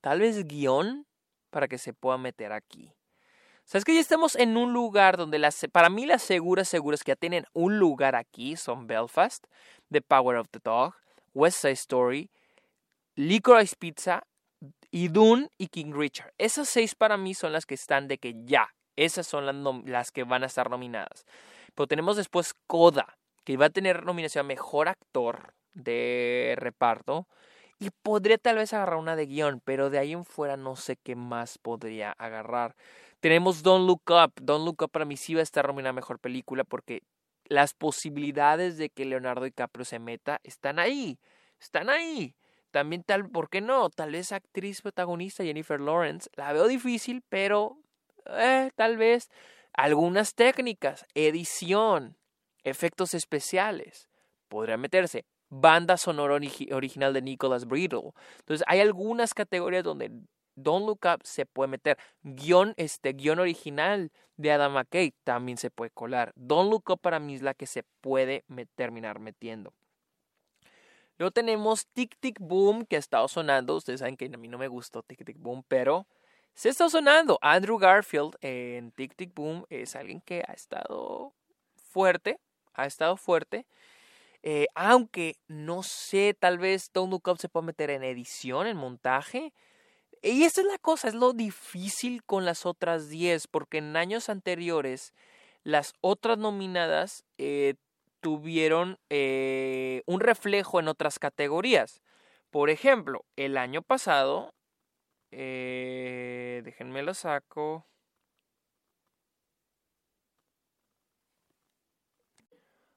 Speaker 1: Tal vez guion para que se pueda meter aquí. sabes que ya estamos en un lugar donde las, para mí las seguras, seguras que ya tienen un lugar aquí son Belfast, The Power of the Dog, West Side Story, Licorice Pizza y Dune y King Richard. Esas seis para mí son las que están de que ya. Esas son las, las que van a estar nominadas. Pero tenemos después Coda, que va a tener nominación a Mejor Actor de reparto. Y podría tal vez agarrar una de guion, pero de ahí en fuera no sé qué más podría agarrar. Tenemos Don't Look Up. Don't Look Up para mí sí va a estar nominada mejor película porque las posibilidades de que Leonardo DiCaprio se meta están ahí. Están ahí. También tal, ¿por qué no? Tal vez actriz protagonista Jennifer Lawrence. La veo difícil, pero eh, tal vez algunas técnicas, edición, efectos especiales, podría meterse. Banda sonora original de Nicholas Brittle. Entonces, hay algunas categorías donde Don't Look Up se puede meter. Guión, este, guion original de Adam McKay también se puede colar. Don't Look Up para mí es la que se puede terminar metiendo. Luego tenemos Tic Tic Boom, que ha estado sonando. Ustedes saben que a mí no me gustó Tic Tic Boom, pero se está sonando. Andrew Garfield en Tic Tic Boom es alguien que ha estado fuerte, ha estado fuerte. Eh, aunque no sé, tal vez Don't Look Up se pueda meter en edición, en montaje. Y esa es la cosa, es lo difícil con las otras 10, porque en años anteriores las otras nominadas eh, tuvieron eh, un reflejo en otras categorías. Por ejemplo, el año pasado, eh, déjenme lo saco.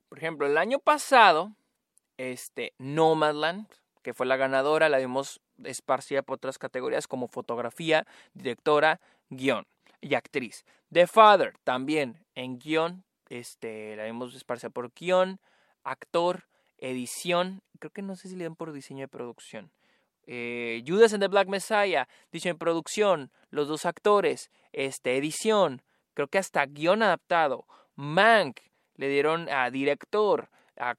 Speaker 1: Por ejemplo, el año pasado, este, Nomadland, que fue la ganadora, la vimos esparcida por otras categorías como fotografía, directora, guion y actriz. The Father, también en guion, este, la vemos esparcida por guion, actor, edición, creo que no sé si le dan por diseño de producción. Eh, Judas and the Black Messiah, diseño de producción, los dos actores, este, edición, creo que hasta guion adaptado. Mank, le dieron a director,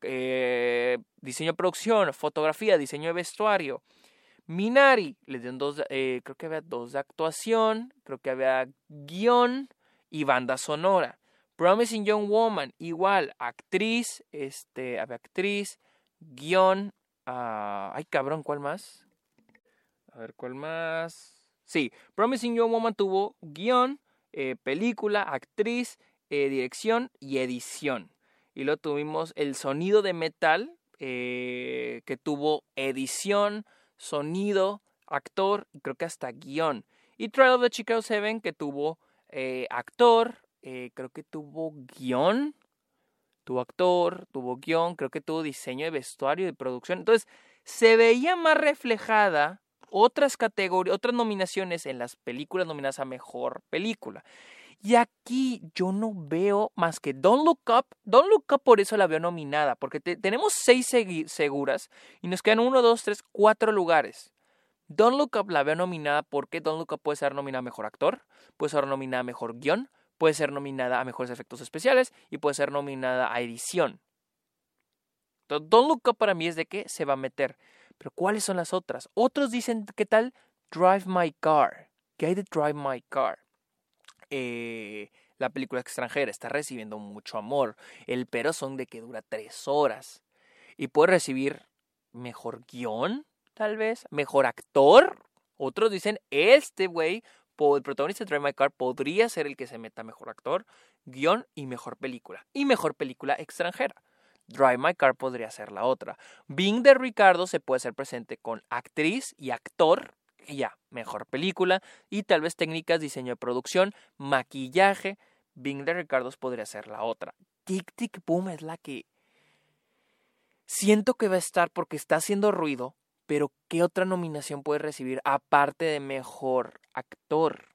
Speaker 1: eh, diseño de producción, fotografía, diseño de vestuario. Minari, le dieron dos, eh, creo que había dos de actuación, creo que había guion y banda sonora. Promising Young Woman, igual, actriz, este, había actriz, guion, uh, ay cabrón, ¿cuál más? A ver, ¿cuál más? Sí, Promising Young Woman tuvo guion, eh, película, actriz, eh, dirección y edición. Y luego tuvimos el sonido de metal, eh, que tuvo edición, sonido, actor y creo que hasta guion. Y Trial of the Chicago Seven, que tuvo actor, creo que tuvo guion, tuvo actor, tuvo guion, creo que tuvo diseño de vestuario y producción. Entonces, se veía más reflejada otras categorías, otras nominaciones en las películas nominadas a mejor película. Y aquí yo no veo más que Don't Look Up. Don't Look Up por eso la veo nominada, porque tenemos seis seguras y nos quedan uno, dos, tres, cuatro lugares. Don't Look Up la veo nominada porque Don't Look Up puede ser nominada a mejor actor, puede ser nominada a mejor guion, puede ser nominada a mejores efectos especiales y puede ser nominada a edición. Entonces, Don't Look Up para mí es de que se va a meter. Pero ¿cuáles son las otras? Otros dicen, ¿qué tal? Drive My Car. ¿Qué hay de Drive My Car? Eh, la película extranjera está recibiendo mucho amor. El pero son de que dura tres horas. Y puede recibir mejor guion, tal vez. Mejor actor. Otros dicen, este güey el protagonista de Drive My Car podría ser el que se meta mejor actor, guion y mejor película. Y mejor película extranjera. Drive My Car podría ser la otra. Bing de Ricardo se puede ser presente con actriz y actor, y ya, mejor película, y tal vez técnicas, diseño de producción, maquillaje. Bing de Ricardo podría ser la otra. Tic Tic Boom es la que siento que va a estar porque está haciendo ruido, pero ¿qué otra nominación puede recibir aparte de mejor actor?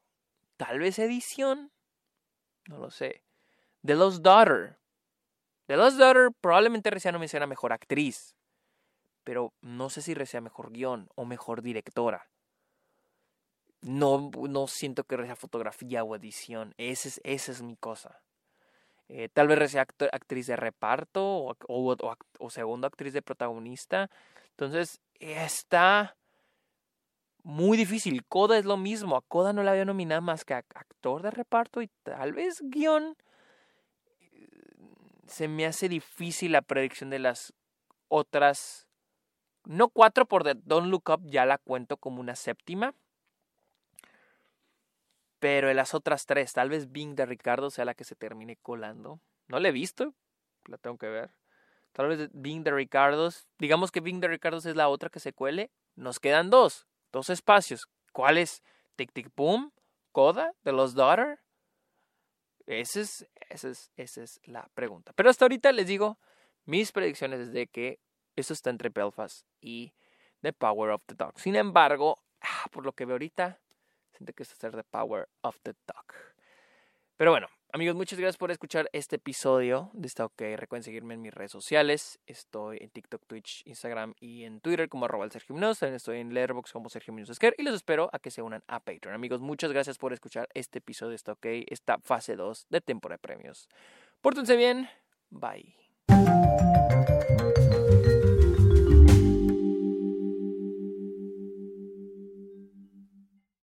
Speaker 1: Tal vez edición. No lo sé. The Lost Daughter. The Lost Daughter probablemente reciba nominación a mejor actriz. Pero no sé si reciba mejor guion o mejor directora. No, no siento que reciba fotografía o edición. Esa es, esa es mi cosa. Eh, tal vez reciba actriz de reparto o, o, segunda actriz de protagonista. Entonces, está muy difícil. Coda es lo mismo. A Coda no la había nominado más que a actor de reparto y tal vez guion. Se me hace difícil la predicción de las otras. No cuatro por The Don't Look Up, ya la cuento como una séptima. Pero en las otras tres, tal vez Bing de Ricardo sea la que se termine colando. No la he visto, la tengo que ver. Tal vez Bing de Ricardos. Digamos que Bing de Ricardos es la otra que se cuele. Nos quedan dos. Dos espacios. ¿Cuál es? Tic Tic Boom. Coda de los Daughter. Esa es, esa, es, esa es la pregunta. Pero hasta ahorita les digo, mis predicciones es de que esto está entre Belfast y The Power of the Dog. Sin embargo, ah, por lo que veo ahorita, siento que esto es The Power of the Dog. Pero bueno, amigos, muchas gracias por escuchar este episodio de esta OK. Recuerden seguirme en mis redes sociales. Estoy en TikTok, Twitch, Instagram y en Twitter como arroba Sergio Munoz. También estoy en Letterboxd como Sergio Munoz Esquer. Y los espero a que se unan a Patreon. Amigos, muchas gracias por escuchar este episodio de esta OK, esta fase 2 de temporada de premios. Pórtense bien. Bye.